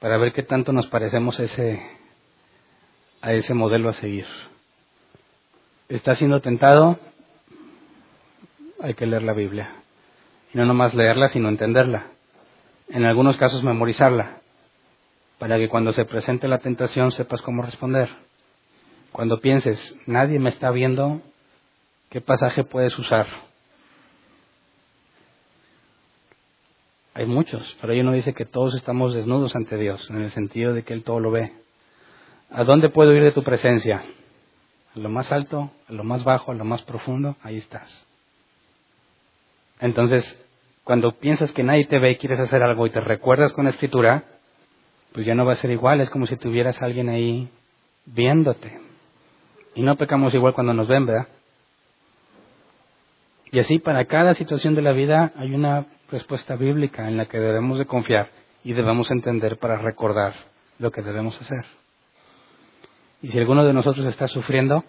para ver qué tanto nos parecemos a ese, a ese modelo a seguir. ¿Está siendo tentado? Hay que leer la Biblia. Y no nomás leerla, sino entenderla. En algunos casos memorizarla, para que cuando se presente la tentación sepas cómo responder. Cuando pienses, nadie me está viendo, ¿qué pasaje puedes usar? Hay muchos, pero ahí uno dice que todos estamos desnudos ante Dios, en el sentido de que Él todo lo ve. ¿A dónde puedo ir de tu presencia? A lo más alto, a lo más bajo, a lo más profundo, ahí estás. Entonces, cuando piensas que nadie te ve y quieres hacer algo y te recuerdas con la escritura, pues ya no va a ser igual, es como si tuvieras a alguien ahí viéndote. Y no pecamos igual cuando nos ven, ¿verdad? Y así para cada situación de la vida hay una respuesta bíblica en la que debemos de confiar y debemos entender para recordar lo que debemos hacer. Y si alguno de nosotros está sufriendo,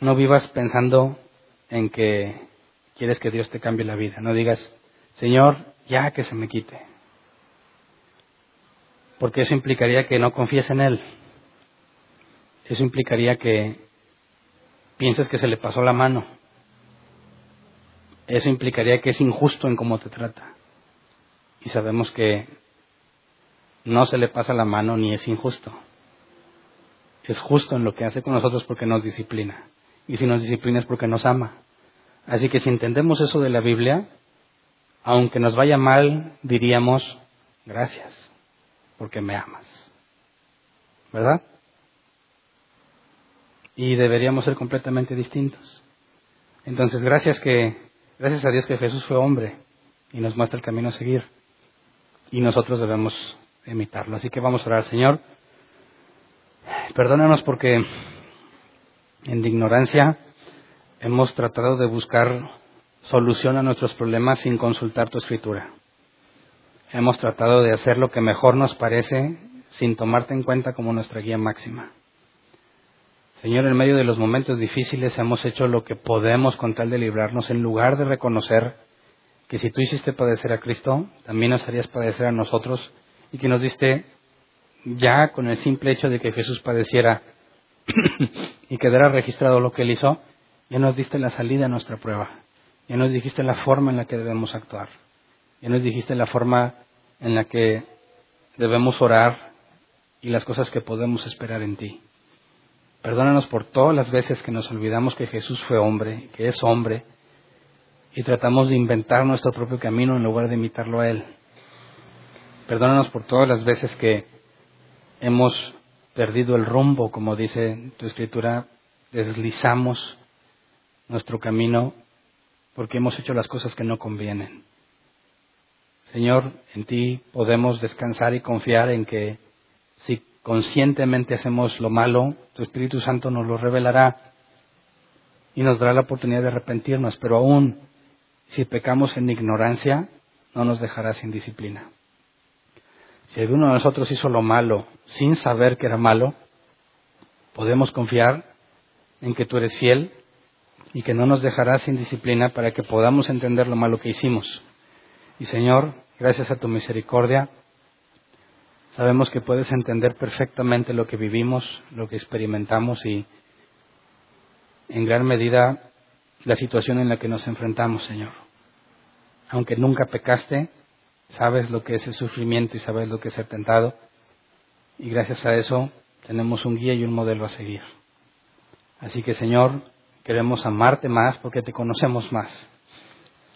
no vivas pensando en que quieres que Dios te cambie la vida. No digas, Señor, ya que se me quite. Porque eso implicaría que no confíes en Él. Eso implicaría que pienses que se le pasó la mano. Eso implicaría que es injusto en cómo te trata. Y sabemos que no se le pasa la mano ni es injusto. Es justo en lo que hace con nosotros porque nos disciplina. Y si nos disciplina es porque nos ama. Así que si entendemos eso de la Biblia, aunque nos vaya mal, diríamos, gracias, porque me amas. ¿Verdad? y deberíamos ser completamente distintos. Entonces, gracias que gracias a Dios que Jesús fue hombre y nos muestra el camino a seguir y nosotros debemos imitarlo. Así que vamos a orar, Señor. Perdónanos porque en ignorancia hemos tratado de buscar solución a nuestros problemas sin consultar tu escritura. Hemos tratado de hacer lo que mejor nos parece sin tomarte en cuenta como nuestra guía máxima. Señor, en medio de los momentos difíciles hemos hecho lo que podemos con tal de librarnos en lugar de reconocer que si tú hiciste padecer a Cristo, también nos harías padecer a nosotros y que nos diste ya con el simple hecho de que Jesús padeciera [clears throat] y quedara registrado lo que él hizo, ya nos diste la salida a nuestra prueba, ya nos dijiste la forma en la que debemos actuar, ya nos dijiste la forma en la que debemos orar y las cosas que podemos esperar en ti. Perdónanos por todas las veces que nos olvidamos que Jesús fue hombre, que es hombre, y tratamos de inventar nuestro propio camino en lugar de imitarlo a Él. Perdónanos por todas las veces que hemos perdido el rumbo, como dice tu escritura, deslizamos nuestro camino porque hemos hecho las cosas que no convienen. Señor, en ti podemos descansar y confiar en que si conscientemente hacemos lo malo, tu Espíritu Santo nos lo revelará y nos dará la oportunidad de arrepentirnos, pero aún si pecamos en ignorancia, no nos dejará sin disciplina. Si alguno de nosotros hizo lo malo sin saber que era malo, podemos confiar en que tú eres fiel y que no nos dejarás sin disciplina para que podamos entender lo malo que hicimos. Y Señor, gracias a tu misericordia, Sabemos que puedes entender perfectamente lo que vivimos, lo que experimentamos y en gran medida la situación en la que nos enfrentamos, Señor. Aunque nunca pecaste, sabes lo que es el sufrimiento y sabes lo que es ser tentado. Y gracias a eso tenemos un guía y un modelo a seguir. Así que Señor, queremos amarte más porque te conocemos más.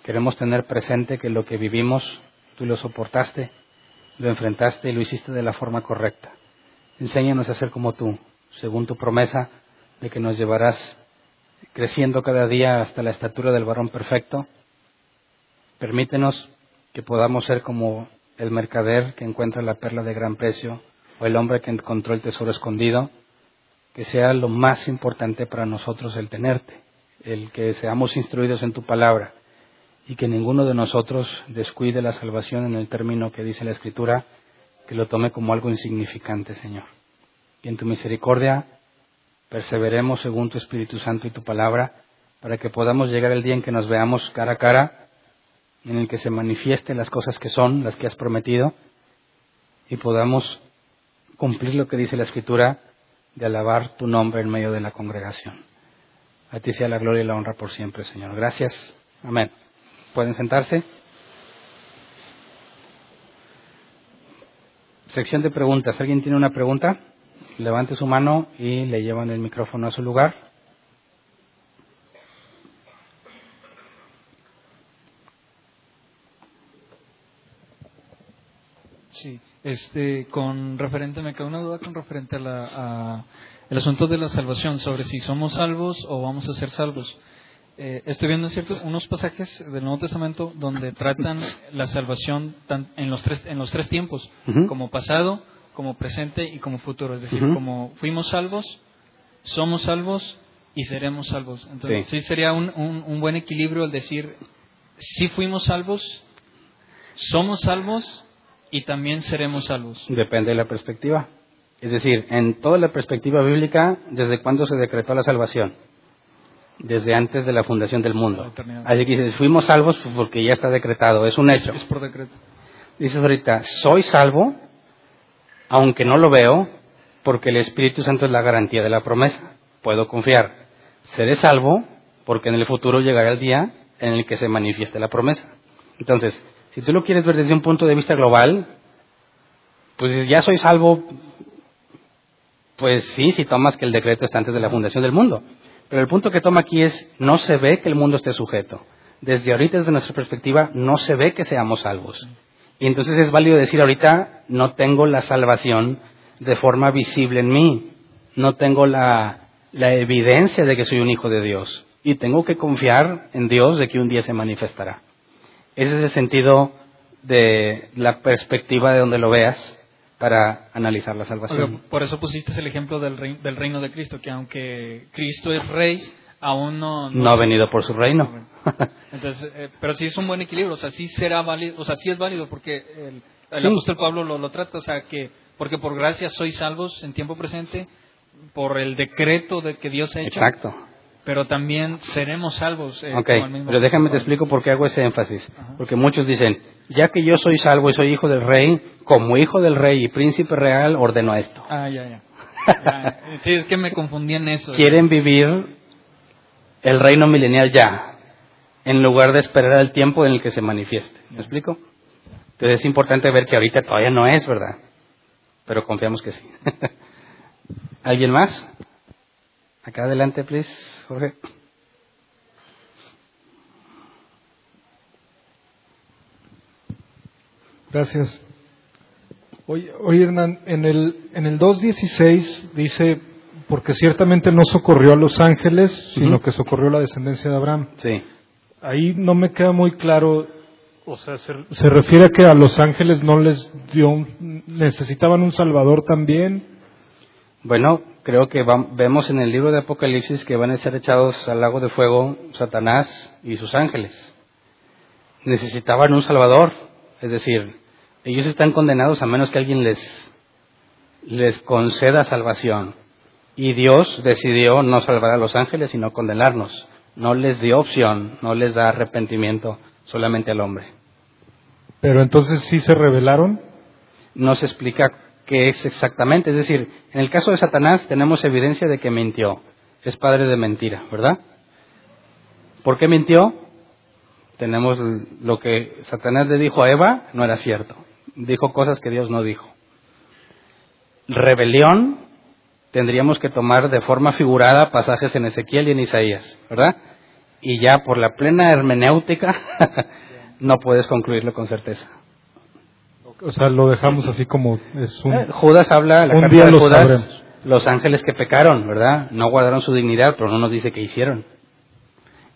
Queremos tener presente que lo que vivimos, tú lo soportaste, lo enfrentaste y lo hiciste de la forma correcta. Enséñanos a ser como tú, según tu promesa de que nos llevarás creciendo cada día hasta la estatura del varón perfecto. Permítenos que podamos ser como el mercader que encuentra la perla de gran precio o el hombre que encontró el tesoro escondido, que sea lo más importante para nosotros el tenerte, el que seamos instruidos en tu palabra y que ninguno de nosotros descuide la salvación en el término que dice la Escritura, que lo tome como algo insignificante, Señor. Y en tu misericordia perseveremos según tu Espíritu Santo y tu palabra, para que podamos llegar el día en que nos veamos cara a cara, en el que se manifiesten las cosas que son, las que has prometido, y podamos cumplir lo que dice la Escritura de alabar tu nombre en medio de la congregación. A ti sea la gloria y la honra por siempre, Señor. Gracias. Amén. ¿Pueden sentarse? Sección de preguntas. ¿Alguien tiene una pregunta? Levante su mano y le llevan el micrófono a su lugar. Sí, este, con referente, me queda una duda con referente a, asunto de la salvación, sobre si somos salvos o vamos a ser salvos. Eh, estoy viendo ciertos unos pasajes del Nuevo Testamento donde tratan la salvación en los tres en los tres tiempos, como pasado, como presente y como futuro. Es decir, como fuimos salvos, somos salvos y seremos salvos. Entonces, sí, sería un, un, buen equilibrio el decir, si fuimos salvos, somos salvos y también seremos salvos. Depende de la perspectiva. Es decir, en toda la perspectiva bíblica, ¿desde cuándo se decretó la salvación? Desde antes de la fundación del mundo. Así que dices, fuimos salvos porque ya está decretado, es un hecho. Es por decreto. Dices ahorita, soy salvo aunque no lo veo, porque el Espíritu Santo es la garantía de la promesa. Puedo confiar. Seré salvo porque en el futuro llegará el día en el que se manifieste la promesa. Entonces, si tú lo quieres ver desde un punto de vista global, pues ya soy salvo, pues sí, si tomas que el decreto está antes de la fundación del mundo. Pero el punto que toma aquí es, no se ve que el mundo esté sujeto. Desde ahorita, desde nuestra perspectiva, no se ve que seamos salvos. Y entonces es válido decir ahorita, no tengo la salvación de forma visible en mí, no tengo la, evidencia de que soy un hijo de Dios y tengo que confiar en Dios de que un día se manifestará. Ese es el sentido de la perspectiva de donde lo veas para analizar la salvación. por eso pusiste el ejemplo del, del reino de Cristo, que aunque Cristo es rey, aún no... No, ha venido por su reino. Entonces, eh, pero sí es un buen equilibrio, o sea, sí será válido, o sea, sí es válido porque el, el apóstol Pablo lo, lo, trata, o sea, que porque por gracia sois salvos en tiempo presente, por el decreto de que Dios ha hecho. Exacto. Pero también seremos salvos. Eh, pero déjame te explico por qué hago ese énfasis. Porque muchos dicen, ya que yo soy salvo y soy hijo del rey, como hijo del rey y príncipe real, ordeno esto. Ah, ya, ya. [laughs] Sí, es que me confundí en eso. Quieren vivir el reino milenial ya, en lugar de esperar el tiempo en el que se manifieste. ¿Me explico? Entonces es importante ver que ahorita todavía no es, ¿verdad? Pero confiamos que sí. [laughs] ¿Alguien más? Acá adelante, please, Jorge. Gracias. Oye, Hernán, en el, en el 2.16 dice porque ciertamente no socorrió a los ángeles, sino que socorrió a la descendencia de Abraham. Sí. Ahí no me queda muy claro, o sea, se, refiere a que a los ángeles no les dio, necesitaban un salvador también. Bueno, creo que vemos en el libro de Apocalipsis que van a ser echados al lago de fuego Satanás y sus ángeles. Necesitaban un salvador, es decir, ellos están condenados a menos que alguien les, les conceda salvación. Y Dios decidió no salvar a los ángeles, sino condenarnos. No les dio opción, no les da arrepentimiento solamente al hombre. Pero entonces sí se rebelaron. No se explica qué es exactamente. Es decir, en el caso de Satanás tenemos evidencia de que mintió. Es padre de mentira, ¿verdad? ¿Por qué mintió? Tenemos lo que Satanás le dijo a Eva, no era cierto. Dijo cosas que Dios no dijo. Rebelión, tendríamos que tomar de forma figurada pasajes en Ezequiel y en Isaías, ¿verdad? Y ya por la plena hermenéutica [laughs] no puedes concluirlo con certeza. O sea, lo dejamos así como es un... Eh, Judas habla, la un carta día de lo Judas, sabremos. los ángeles que pecaron, ¿verdad? No guardaron su dignidad, pero no nos dice qué hicieron.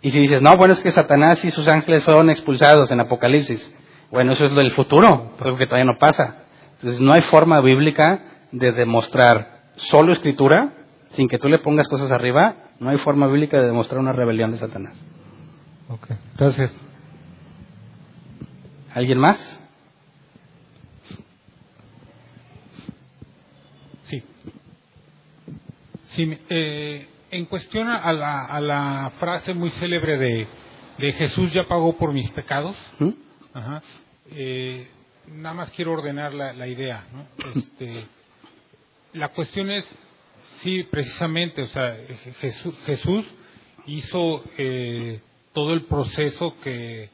Y si dices, no, bueno, es que Satanás y sus ángeles fueron expulsados en Apocalipsis. Bueno, eso es lo del futuro, porque todavía no pasa. Entonces, no hay forma bíblica de demostrar solo escritura, sin que tú le pongas cosas arriba, no hay forma bíblica de demostrar una rebelión de Satanás. Ok, gracias. ¿Alguien más? Sí. Sí, eh, en cuestión a la, a la frase muy célebre de, de Jesús ya pagó por mis pecados, ¿Mm? Ajá. Eh, nada más quiero ordenar la, la idea. ¿no? Este, la cuestión es, sí, precisamente, o sea, Jesús, Jesús hizo eh, todo el proceso que,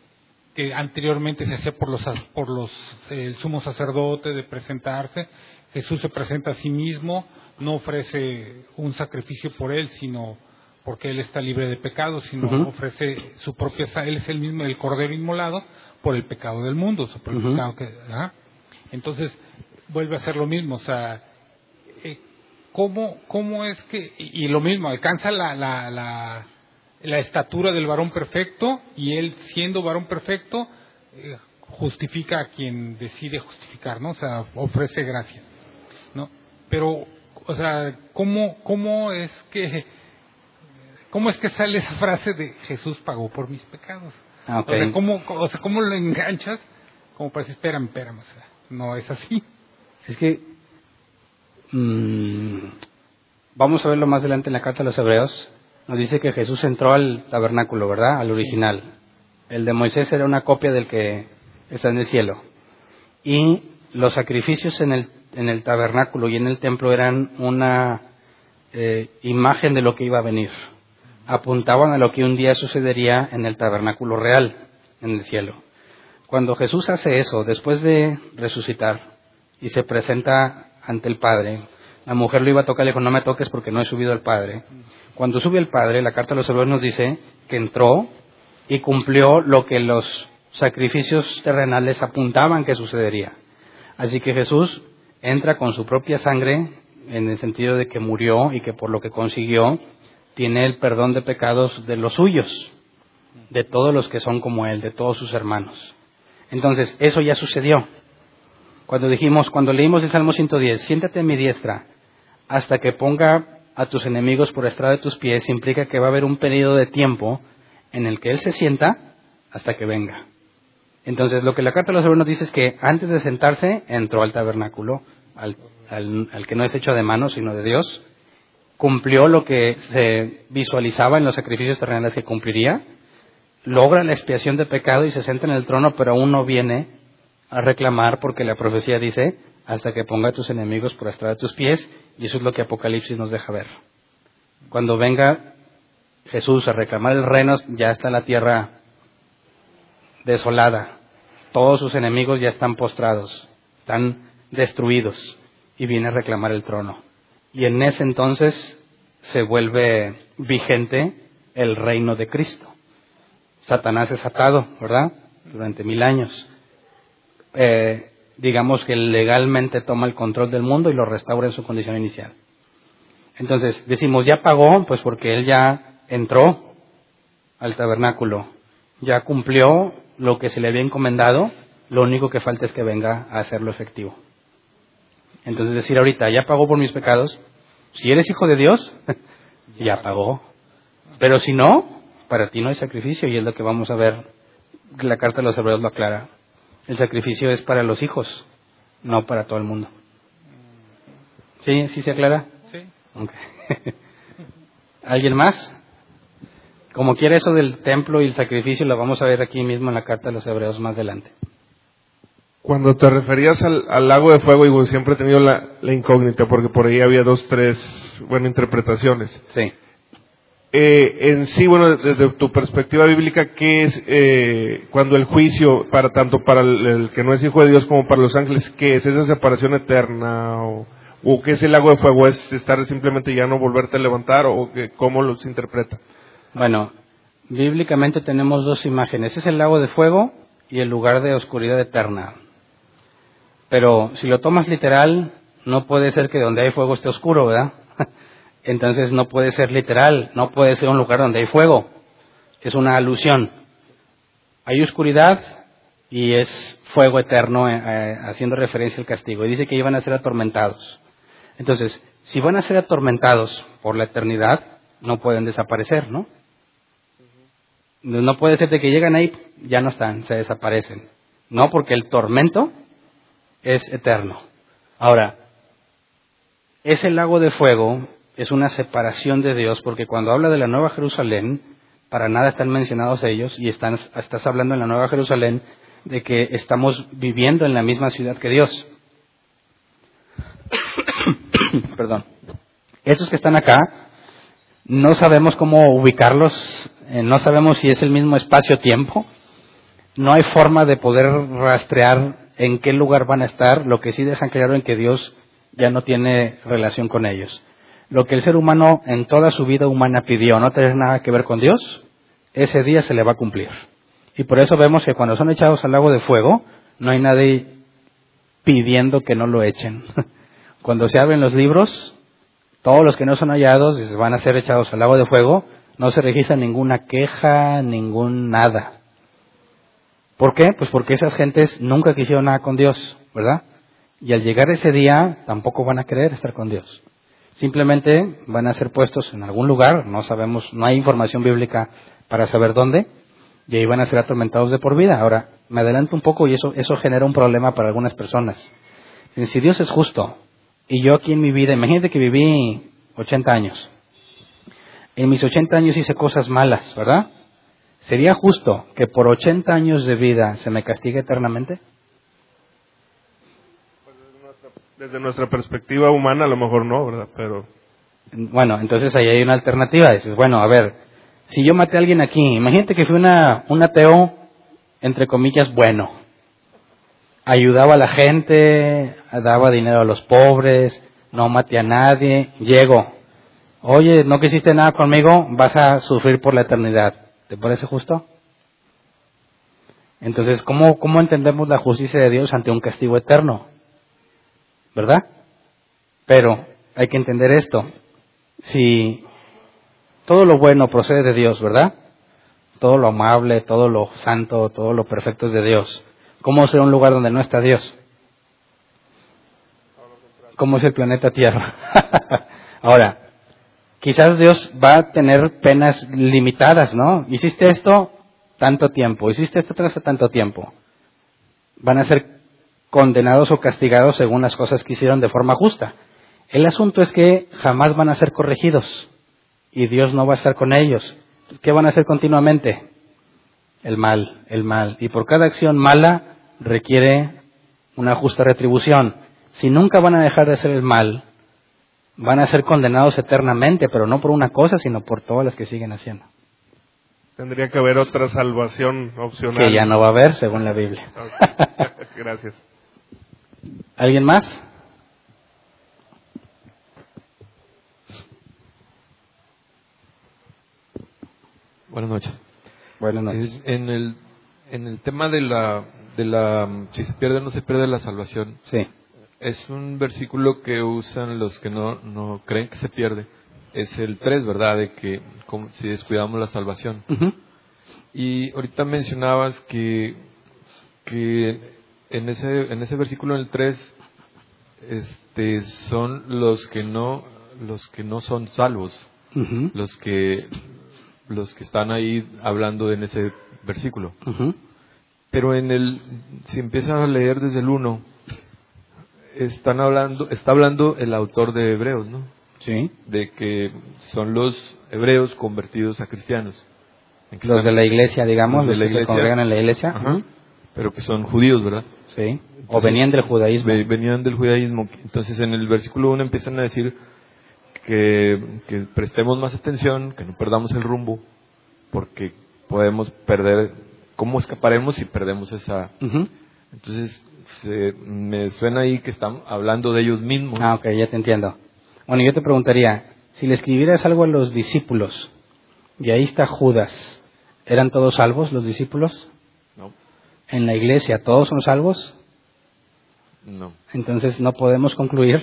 que anteriormente se hacía por los por los el sumo sacerdote de presentarse. Jesús se presenta a sí mismo, no ofrece un sacrificio por él, sino porque él está libre de pecado, sino ofrece su propia él es el mismo el cordero inmolado por el pecado del mundo, por el pecado que entonces vuelve a ser lo mismo, o sea, eh, cómo cómo es que y, y lo mismo alcanza la, la, la la estatura del varón perfecto y él siendo varón perfecto eh, justifica a quien decide justificar, ¿no? O sea, ofrece gracia, ¿no? Pero, o sea, ¿cómo, cómo es que, cómo es que sale esa frase de Jesús pagó por mis pecados? Ah. O sea, ¿cómo, o sea, ¿cómo lo enganchas? Como para decir, espérame, espérame, o sea, no es así. Es que mm, vamos a verlo más adelante en la carta de los Hebreos. Nos dice que Jesús entró al tabernáculo, ¿verdad? Al original. El de Moisés era una copia del que está en el cielo. Y los sacrificios en el, en el tabernáculo y en el templo eran una eh, imagen de lo que iba a venir. Apuntaban a lo que un día sucedería en el tabernáculo real, en el cielo. Cuando Jesús hace eso, después de resucitar, y se presenta ante el Padre. La mujer lo iba a tocar, le dijo, no me toques porque no he subido al Padre. Cuando sube el Padre, la carta de los Hebreos nos dice que entró y cumplió lo que los sacrificios terrenales apuntaban que sucedería. Así que Jesús entra con su propia sangre, en el sentido de que murió y que por lo que consiguió, tiene el perdón de pecados de los suyos, de todos los que son como Él, de todos sus hermanos. Entonces, eso ya sucedió. Cuando dijimos, cuando leímos el Salmo 110, siéntate a mi diestra hasta que ponga a tus enemigos por estrado de tus pies, implica que va a haber un periodo de tiempo en el que Él se sienta hasta que venga. Entonces, lo que la carta de los hebreos dice es que antes de sentarse, entró al tabernáculo, al, que no es hecho de mano, sino de Dios, cumplió lo que se visualizaba en los sacrificios terrenales que cumpliría, logra la expiación de pecado y se sienta en el trono, pero aún no viene a reclamar porque la profecía dice hasta que ponga a tus enemigos por estrado de tus pies y eso es lo que Apocalipsis nos deja ver. Cuando venga Jesús a reclamar el reino ya está la tierra desolada, todos sus enemigos ya están postrados, están destruidos y viene a reclamar el trono. Y en ese entonces se vuelve vigente el reino de Cristo. Satanás es atado, ¿verdad? Durante mil años. Eh, digamos que legalmente toma el control del mundo y lo restaura en su condición inicial. Entonces, decimos, ya pagó, pues porque él ya entró al tabernáculo, ya cumplió lo que se le había encomendado, lo único que falta es que venga a hacerlo efectivo. Entonces, decir ahorita, ya pagó por mis pecados, si eres hijo de Dios, [laughs] ya pagó. Pero si no, para ti no hay sacrificio y es lo que vamos a ver, la carta de los hebreos lo aclara. El sacrificio es para los hijos, no para todo el mundo. ¿Sí? ¿Sí se aclara? Sí. [laughs] ¿Alguien más? Como quiera eso del templo y el sacrificio, lo vamos a ver aquí mismo en la carta de los hebreos más adelante. Cuando te referías al, al lago de fuego, digo, siempre he tenido la, la incógnita, porque por ahí había dos, tres, bueno, interpretaciones. Sí. Eh, en sí, bueno, desde tu perspectiva bíblica, ¿qué es eh, cuando el juicio, para tanto para el, el que no es hijo de Dios como para los ángeles, qué es esa separación eterna o, ¿O qué es el lago de fuego? ¿Es estar simplemente ya no volverte a levantar? ¿O que, cómo los interpreta? Bueno, bíblicamente tenemos dos imágenes. Es el lago de fuego y el lugar de oscuridad eterna. Pero si lo tomas literal, no puede ser que donde hay fuego esté oscuro, ¿verdad? [laughs] Entonces no puede ser literal, no puede ser un lugar donde hay fuego. Es una alusión. Hay oscuridad y es fuego eterno, eh, eh, haciendo referencia al castigo. Y dice que iban a ser atormentados. Entonces, si van a ser atormentados por la eternidad, no pueden desaparecer, ¿no? No puede ser de que llegan ahí, ya no están, se desaparecen. No, porque el tormento es eterno. Ahora, ese lago de fuego es una separación de Dios, porque cuando habla de la Nueva Jerusalén, para nada están mencionados ellos, y están, estás hablando en la Nueva Jerusalén de que estamos viviendo en la misma ciudad que Dios. [coughs] Perdón. Esos que están acá, no sabemos cómo ubicarlos, eh, no sabemos si es el mismo espacio-tiempo, no hay forma de poder rastrear en qué lugar van a estar, lo que sí dejan claro en que Dios ya no tiene relación con ellos. Lo que el ser humano en toda su vida humana pidió, no tener nada que ver con Dios, ese día se le va a cumplir. Y por eso vemos que cuando son echados al lago de fuego, no hay nadie pidiendo que no lo echen. [laughs] Cuando se abren los libros, todos los que no son hallados van a ser echados al lago de fuego, no se registra ninguna queja, ningún nada. ¿Por qué? Pues porque esas gentes nunca quisieron nada con Dios, ¿verdad? Y al llegar ese día tampoco van a querer estar con Dios. Simplemente van a ser puestos en algún lugar, no sabemos, no hay información bíblica para saber dónde, y ahí van a ser atormentados de por vida. Ahora, me adelanto un poco y eso, eso genera un problema para algunas personas. Si Dios es justo, y yo aquí en mi vida, imagínate que viví 80 años. En mis 80 años hice cosas malas, ¿verdad? ¿Sería justo que por 80 años de vida se me castigue eternamente? Desde nuestra perspectiva humana a lo mejor no, ¿verdad? Pero... Bueno, entonces ahí hay una alternativa. Dices, bueno, a ver, si yo maté a alguien aquí, imagínate que fui una, un ateo, entre comillas, bueno ayudaba a la gente, daba dinero a los pobres, no maté a nadie, llego, oye, no quisiste nada conmigo, vas a sufrir por la eternidad. ¿Te parece justo? Entonces, ¿cómo, ¿cómo entendemos la justicia de Dios ante un castigo eterno? ¿Verdad? Pero hay que entender esto. Si todo lo bueno procede de Dios, ¿verdad? Todo lo amable, todo lo santo, todo lo perfecto es de Dios. ¿Cómo será un lugar donde no está Dios? ¿Cómo es el planeta Tierra? [laughs] Ahora, quizás Dios va a tener penas limitadas, ¿no? Hiciste esto tanto tiempo, hiciste esto tras tanto tiempo. Van a ser condenados o castigados según las cosas que hicieron de forma justa. El asunto es que jamás van a ser corregidos y Dios no va a estar con ellos. ¿Qué van a hacer continuamente? El mal, el mal. Y por cada acción mala requiere una justa retribución. Si nunca van a dejar de hacer el mal, van a ser condenados eternamente, pero no por una cosa, sino por todas las que siguen haciendo. Tendría que haber otra salvación opcional. Que ya no va a haber, según la Biblia. [laughs] Gracias. ¿Alguien más? Buenas noches. Buenas noches. En el, en el tema de la de la si se pierde o no se pierde la salvación. Sí. Es un versículo que usan los que no, no creen que se pierde. Es el 3, ¿verdad? De que si descuidamos la salvación. Y ahorita mencionabas que, que en ese, en ese versículo en el 3 este, son los que no los que no son salvos, los que los que están ahí hablando en ese versículo. Pero en el, si empiezas a leer desde el 1, están hablando, está hablando el autor de Hebreos, ¿no? Sí. De que son los hebreos convertidos a cristianos. Los de la iglesia, digamos, los, de la que iglesia, se congregan en la iglesia. Pero que son judíos, ¿verdad? Sí. o venían del judaísmo. Venían del judaísmo. Entonces en el versículo 1 empiezan a decir que, que prestemos más atención, que no perdamos el rumbo, porque podemos perder ¿cómo escaparemos si perdemos esa? Entonces, se, me suena ahí que están hablando de ellos mismos. Ah, ok, ya te entiendo. Bueno, yo te preguntaría, si le escribieras algo a los discípulos, y ahí está Judas, ¿eran todos salvos los discípulos? No. ¿En la iglesia todos son salvos? No. Entonces no podemos concluir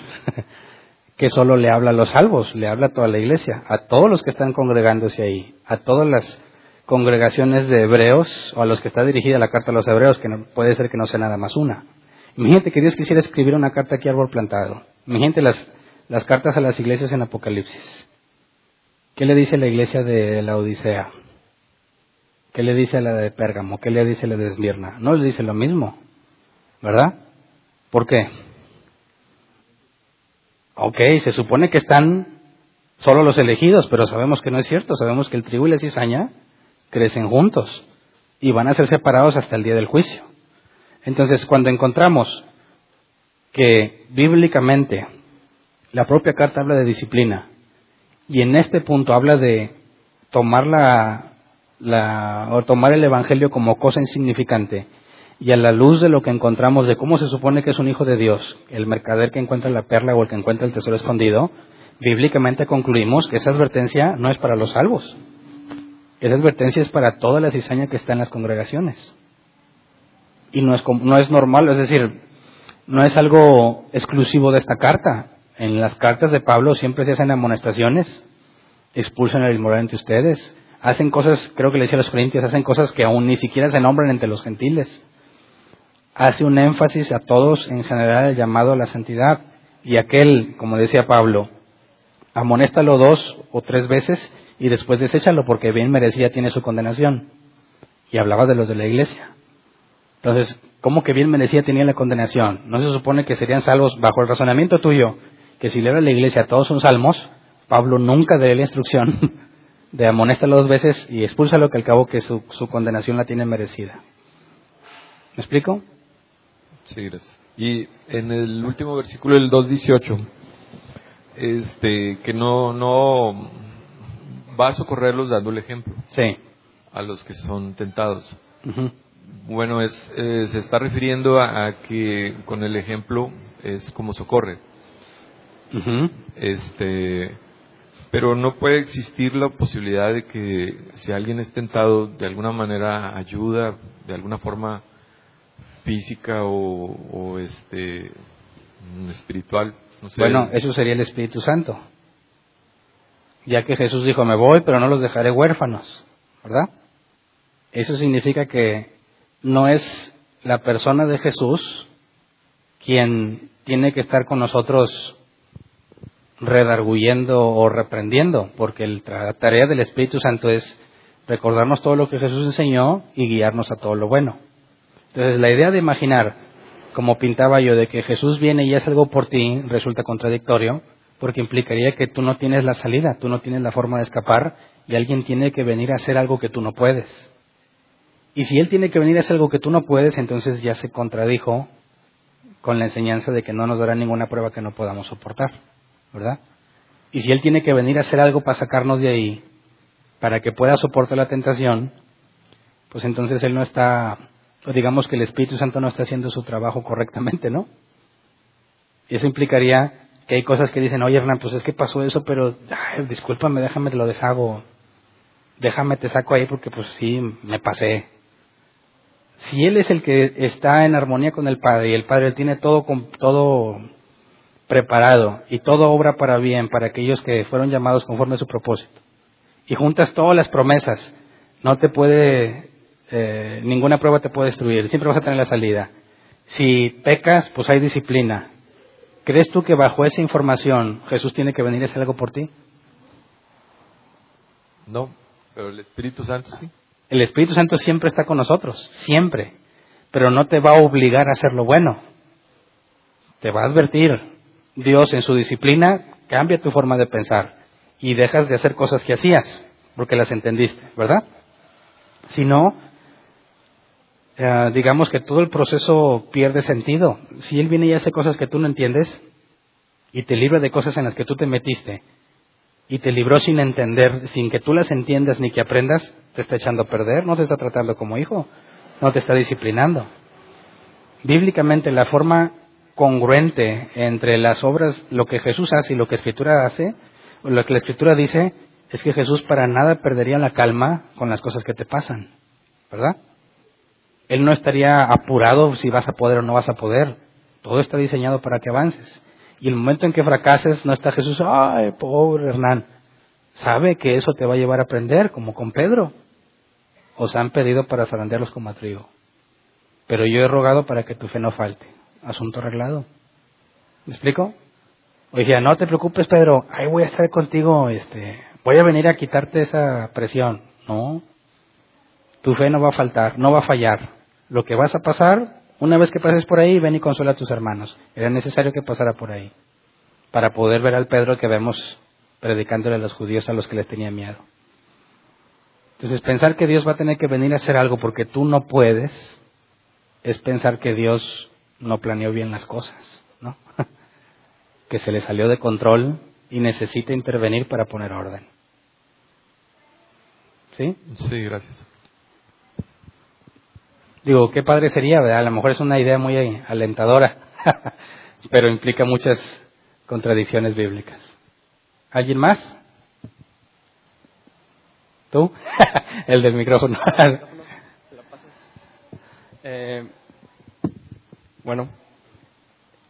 [laughs] que solo le habla a los salvos, le habla a toda la iglesia, a todos los que están congregándose ahí, a todas las congregaciones de hebreos o a los que está dirigida la carta a los hebreos, que no, puede ser que no sea nada más una. Imagínate que Dios quisiera escribir una carta aquí árbol plantado. Imagínate las, las cartas a las iglesias en Apocalipsis. ¿Qué le dice la iglesia de la Odisea? ¿Qué le dice la de Pérgamo? ¿Qué le dice la de Esmirna? No le dice lo mismo, ¿verdad? ¿Por qué? Ok, se supone que están solo los elegidos, pero sabemos que no es cierto. Sabemos que el trigo y la crecen juntos y van a ser separados hasta el día del juicio. Entonces, cuando encontramos que bíblicamente la propia carta habla de disciplina y en este punto habla de tomar la, o tomar el evangelio como cosa insignificante y a la luz de lo que encontramos de cómo se supone que es un hijo de Dios, el mercader que encuentra la perla o el que encuentra el tesoro escondido, bíblicamente concluimos que esa advertencia no es para los salvos. Esa advertencia es para toda la cizaña que está en las congregaciones. Y no es, no es normal, es decir, no es algo exclusivo de esta carta. En las cartas de Pablo siempre se hacen amonestaciones, expulsan al inmoral entre ustedes, hacen cosas, creo que le decía a los corintios, hacen cosas que aún ni siquiera se nombran entre los gentiles hace un énfasis a todos en general el llamado a la santidad. Y aquel, como decía Pablo, amonéstalo dos o tres veces y después deséchalo porque bien merecía tiene su condenación. Y hablaba de los de la iglesia. Entonces, ¿cómo que bien merecía tenía la condenación? ¿No se supone que serían salvos bajo el razonamiento tuyo? Que si le la iglesia todos son salmos, Pablo nunca dio la instrucción [laughs] de amonéstalo dos veces y expúlsalo que al cabo que su, condenación la tiene merecida. ¿Me explico? Sí, gracias. Y en el último versículo del 2.18, este, que no, no va a socorrerlos dando el ejemplo. Sí. A los que son tentados. Bueno, es, eh, se está refiriendo a, que con el ejemplo es como socorre. Este, pero no puede existir la posibilidad de que si alguien es tentado, de alguna manera ayuda, de alguna forma física o, este espiritual. Bueno, eso sería el Espíritu Santo. Ya que Jesús dijo, me voy, pero no los dejaré huérfanos, ¿verdad? Eso significa que no es la persona de Jesús quien tiene que estar con nosotros redarguyendo o reprendiendo, porque la tarea del Espíritu Santo es recordarnos todo lo que Jesús enseñó y guiarnos a todo lo bueno. Entonces, la idea de imaginar, como pintaba yo, de que Jesús viene y hace algo por ti, resulta contradictorio, porque implicaría que tú no tienes la salida, tú no tienes la forma de escapar, y alguien tiene que venir a hacer algo que tú no puedes. Y si Él tiene que venir a hacer algo que tú no puedes, entonces ya se contradijo con la enseñanza de que no nos dará ninguna prueba que no podamos soportar, ¿verdad? Y si Él tiene que venir a hacer algo para sacarnos de ahí, para que pueda soportar la tentación, pues entonces Él no está digamos que el Espíritu Santo no está haciendo su trabajo correctamente, ¿no? Y eso implicaría que hay cosas que dicen, oye Hernán, pues es que pasó eso, pero ay, discúlpame, déjame te lo deshago, déjame te saco ahí porque pues sí, me pasé. Si Él es el que está en armonía con el Padre y el Padre tiene todo, todo preparado y todo obra para bien para aquellos que fueron llamados conforme a su propósito, y juntas todas las promesas, no te puede eh, ninguna prueba te puede destruir, siempre vas a tener la salida. Si pecas, pues hay disciplina. ¿Crees tú que bajo esa información Jesús tiene que venir a hacer algo por ti? No, pero el Espíritu Santo sí. El Espíritu Santo siempre está con nosotros, siempre, pero no te va a obligar a hacer lo bueno. Te va a advertir. Dios en su disciplina cambia tu forma de pensar y dejas de hacer cosas que hacías porque las entendiste, ¿verdad? Si no, eh, digamos que todo el proceso pierde sentido. Si Él viene y hace cosas que tú no entiendes y te libra de cosas en las que tú te metiste y te libró sin entender, sin que tú las entiendas ni que aprendas, te está echando a perder, no te está tratando como hijo, no te está disciplinando. bíblicamente la forma congruente entre las obras, lo que Jesús hace y lo que Escritura hace, lo que la Escritura dice, es que Jesús para nada perdería la calma con las cosas que te pasan, ¿verdad? Él no estaría apurado si vas a poder o no vas a poder. Todo está diseñado para que avances. Y el momento en que fracases, no está Jesús, ay, pobre Hernán. Sabe que eso te va a llevar a aprender, como con Pedro. Os han pedido para zarandearlos como trigo. Pero yo he rogado para que tu fe no falte. Asunto arreglado. ¿Me explico? Oye, no te preocupes, Pedro. Ahí voy a estar contigo. Este, voy a venir a quitarte esa presión. No. Tu fe no va a faltar, no va a fallar. Lo que vas a pasar, una vez que pases por ahí, ven y consuela a tus hermanos. Era necesario que pasara por ahí. Para poder ver al Pedro que vemos predicándole a los judíos a los que les tenía miedo. Entonces, pensar que Dios va a tener que venir a hacer algo porque tú no puedes, es pensar que Dios no planeó bien las cosas, ¿no? [laughs] que se le salió de control y necesita intervenir para poner orden. ¿Sí? Sí, gracias. Digo, qué padre sería, ¿verdad? A lo mejor es una idea muy alentadora, [laughs] pero implica muchas contradicciones bíblicas. ¿Alguien más? ¿Tú? [laughs] El del micrófono. [laughs] eh, bueno,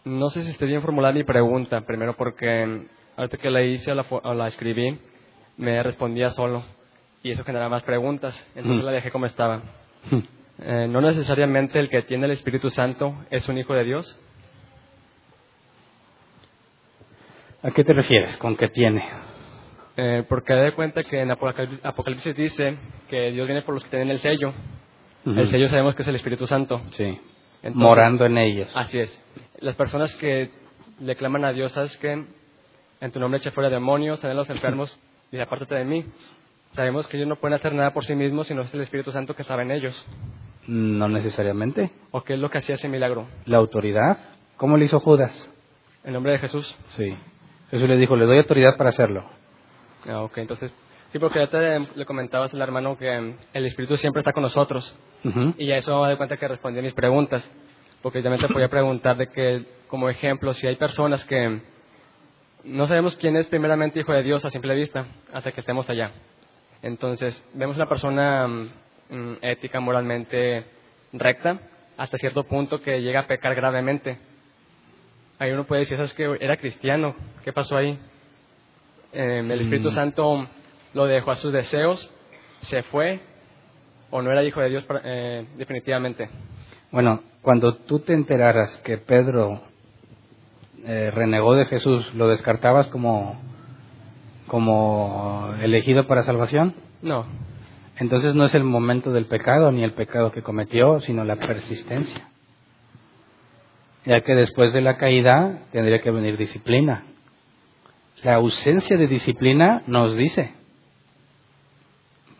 no sé si esté bien formulada mi pregunta, primero porque ahorita que la hice o la, o la escribí, me respondía solo y eso generaba más preguntas, entonces Mm. la dejé como estaba. Eh, no necesariamente el que tiene el Espíritu Santo es un hijo de Dios. ¿A qué te refieres con que tiene? Eh, porque de cuenta que en Apocal- Apocalipsis dice que Dios viene por los que tienen el sello. Ujú. El sello sabemos que es el Espíritu Santo. Sí. Entonces- Morando en ellos. Así es. Las personas que le claman a Dios, ¿sabes qué? En tu nombre echa fuera demonios, sanen los enfermos [laughs] y apártate de mí. Sabemos que ellos no pueden hacer nada por sí mismos, sino es el Espíritu Santo que estaba en ellos. No necesariamente. ¿O qué es lo que hacía ese milagro? La autoridad. ¿Cómo le hizo Judas? En nombre de Jesús. Sí. Jesús le dijo, le doy autoridad para hacerlo. Ah, ok, entonces, sí, porque ya te le comentabas al hermano que mm, el Espíritu siempre está con nosotros. Ujú. Y ya eso me doy cuenta que respondí a mis preguntas. Porque también te podía preguntar de que, como ejemplo, si hay personas que no sabemos quién es primeramente hijo de Dios a simple vista, hasta que estemos allá. Entonces, vemos una persona mm, mm, ética, moralmente recta, hasta cierto punto que llega a pecar gravemente. Ahí uno puede decir, ¿sabes que Era cristiano, ¿qué pasó ahí? Eh, el Espíritu Mm. Santo lo dejó a sus deseos, se fue, o no era hijo de Dios eh, definitivamente. Bueno, cuando tú te enteraras que Pedro eh, renegó de Jesús, ¿lo descartabas como, como elegido para salvación? No, Entonces no es el momento del pecado ni el pecado que cometió, sino la persistencia. Ya que después de la caída tendría que venir disciplina. La ausencia de disciplina nos dice.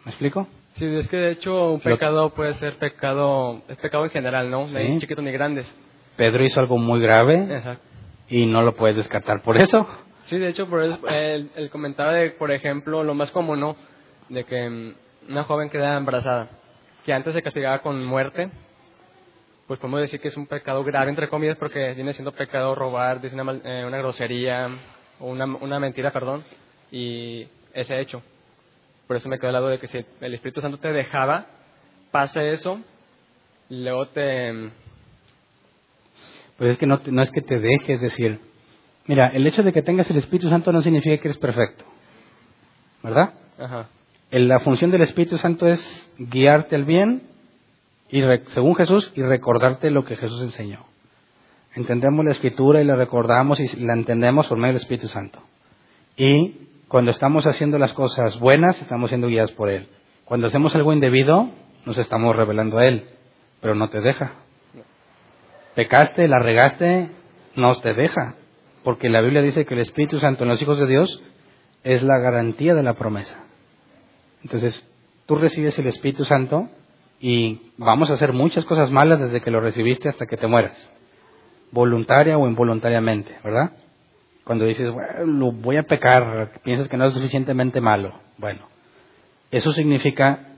¿Me explico? sí, es que de hecho un pecado puede ser pecado, es pecado en general, ¿no? No Sí. hay chiquitos ni grandes. Pedro hizo algo muy grave Exacto. y no lo puedes descartar por eso. Sí, de hecho, por eso, él comentaba de, por ejemplo, lo más común, ¿no? De que mm, una joven queda embarazada, que antes se castigaba con muerte, pues podemos decir que es un pecado grave, entre comillas, porque viene siendo pecado robar, decir una, eh, una grosería, o una, una mentira, perdón, y ese hecho. Por eso me quedo al lado de que si el Espíritu Santo te dejaba, pasa eso, luego te... mm, Pues es que no, no es que te dejes decir, mira, el hecho de que tengas el Espíritu Santo no significa que eres perfecto, ¿verdad? Ajá. La función del Espíritu Santo es guiarte al bien, y según Jesús, y recordarte lo que Jesús enseñó. Entendemos la Escritura y la recordamos y la entendemos por medio del Espíritu Santo. Y cuando estamos haciendo las cosas buenas, estamos siendo guiados por Él. Cuando hacemos algo indebido, nos estamos revelando a Él, pero no te deja. Pecaste, la regaste, no te deja. Porque la Biblia dice que el Espíritu Santo en los hijos de Dios es la garantía de la promesa. Entonces, tú recibes el Espíritu Santo y vamos a hacer muchas cosas malas desde que lo recibiste hasta que te mueras, voluntaria o involuntariamente, ¿verdad? Cuando dices, bueno, lo voy a pecar, piensas que no es suficientemente malo. Bueno, eso significa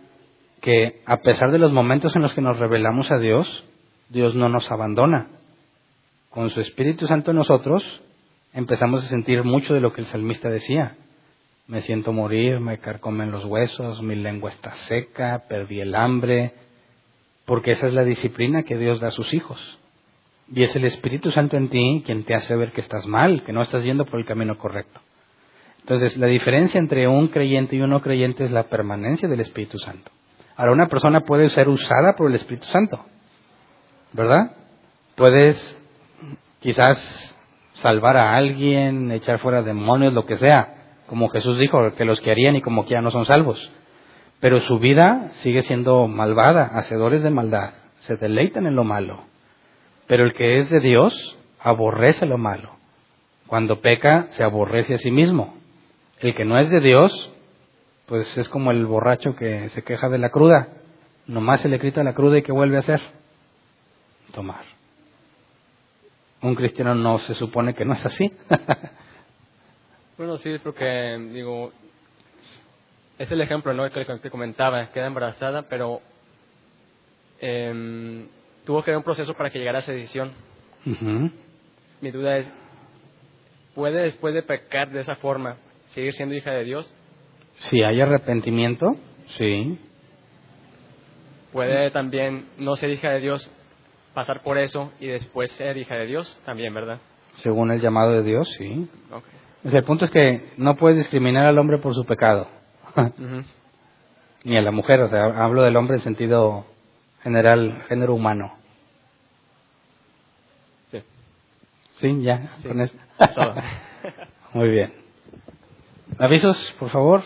que a pesar de los momentos en los que nos revelamos a Dios, Dios no nos abandona. Con su Espíritu Santo en nosotros empezamos a sentir mucho de lo que el salmista decía. Me siento morir, me carcomen los huesos, mi lengua está seca, perdí el hambre, porque esa es la disciplina que Dios da a sus hijos. Y es el Espíritu Santo en ti quien te hace ver que estás mal, que no estás yendo por el camino correcto. Entonces, la diferencia entre un creyente y un no creyente es la permanencia del Espíritu Santo. Ahora, una persona puede ser usada por el Espíritu Santo, ¿verdad? Puedes quizás salvar a alguien, echar fuera demonios, lo que sea, como Jesús dijo, que los que harían y como quiera no son salvos. Pero su vida sigue siendo malvada, hacedores de maldad, se deleitan en lo malo. Pero el que es de Dios aborrece lo malo. Cuando peca, se aborrece a sí mismo. El que no es de Dios, pues es como el borracho que se queja de la cruda. Nomás se le grita la cruda y ¿qué vuelve a hacer? Tomar. Un cristiano no se supone que no es así. [laughs] bueno, sí, porque, digo, es el ejemplo ¿no? que te comentaba, queda embarazada, pero eh, tuvo que haber un proceso para que llegara a esa decisión. Mi duda es, ¿puede después de pecar de esa forma seguir siendo hija de Dios? Si hay arrepentimiento, sí. Puede también no ser hija de Dios, pasar por eso y después ser hija de Dios, también, ¿verdad? Según el llamado de Dios, sí. El punto es que no puedes discriminar al hombre por su pecado. [laughs] Ni a la mujer, o sea, hablo del hombre en sentido general, género humano. Sí. Sí, ya, [laughs] Muy bien. Avisos, por favor.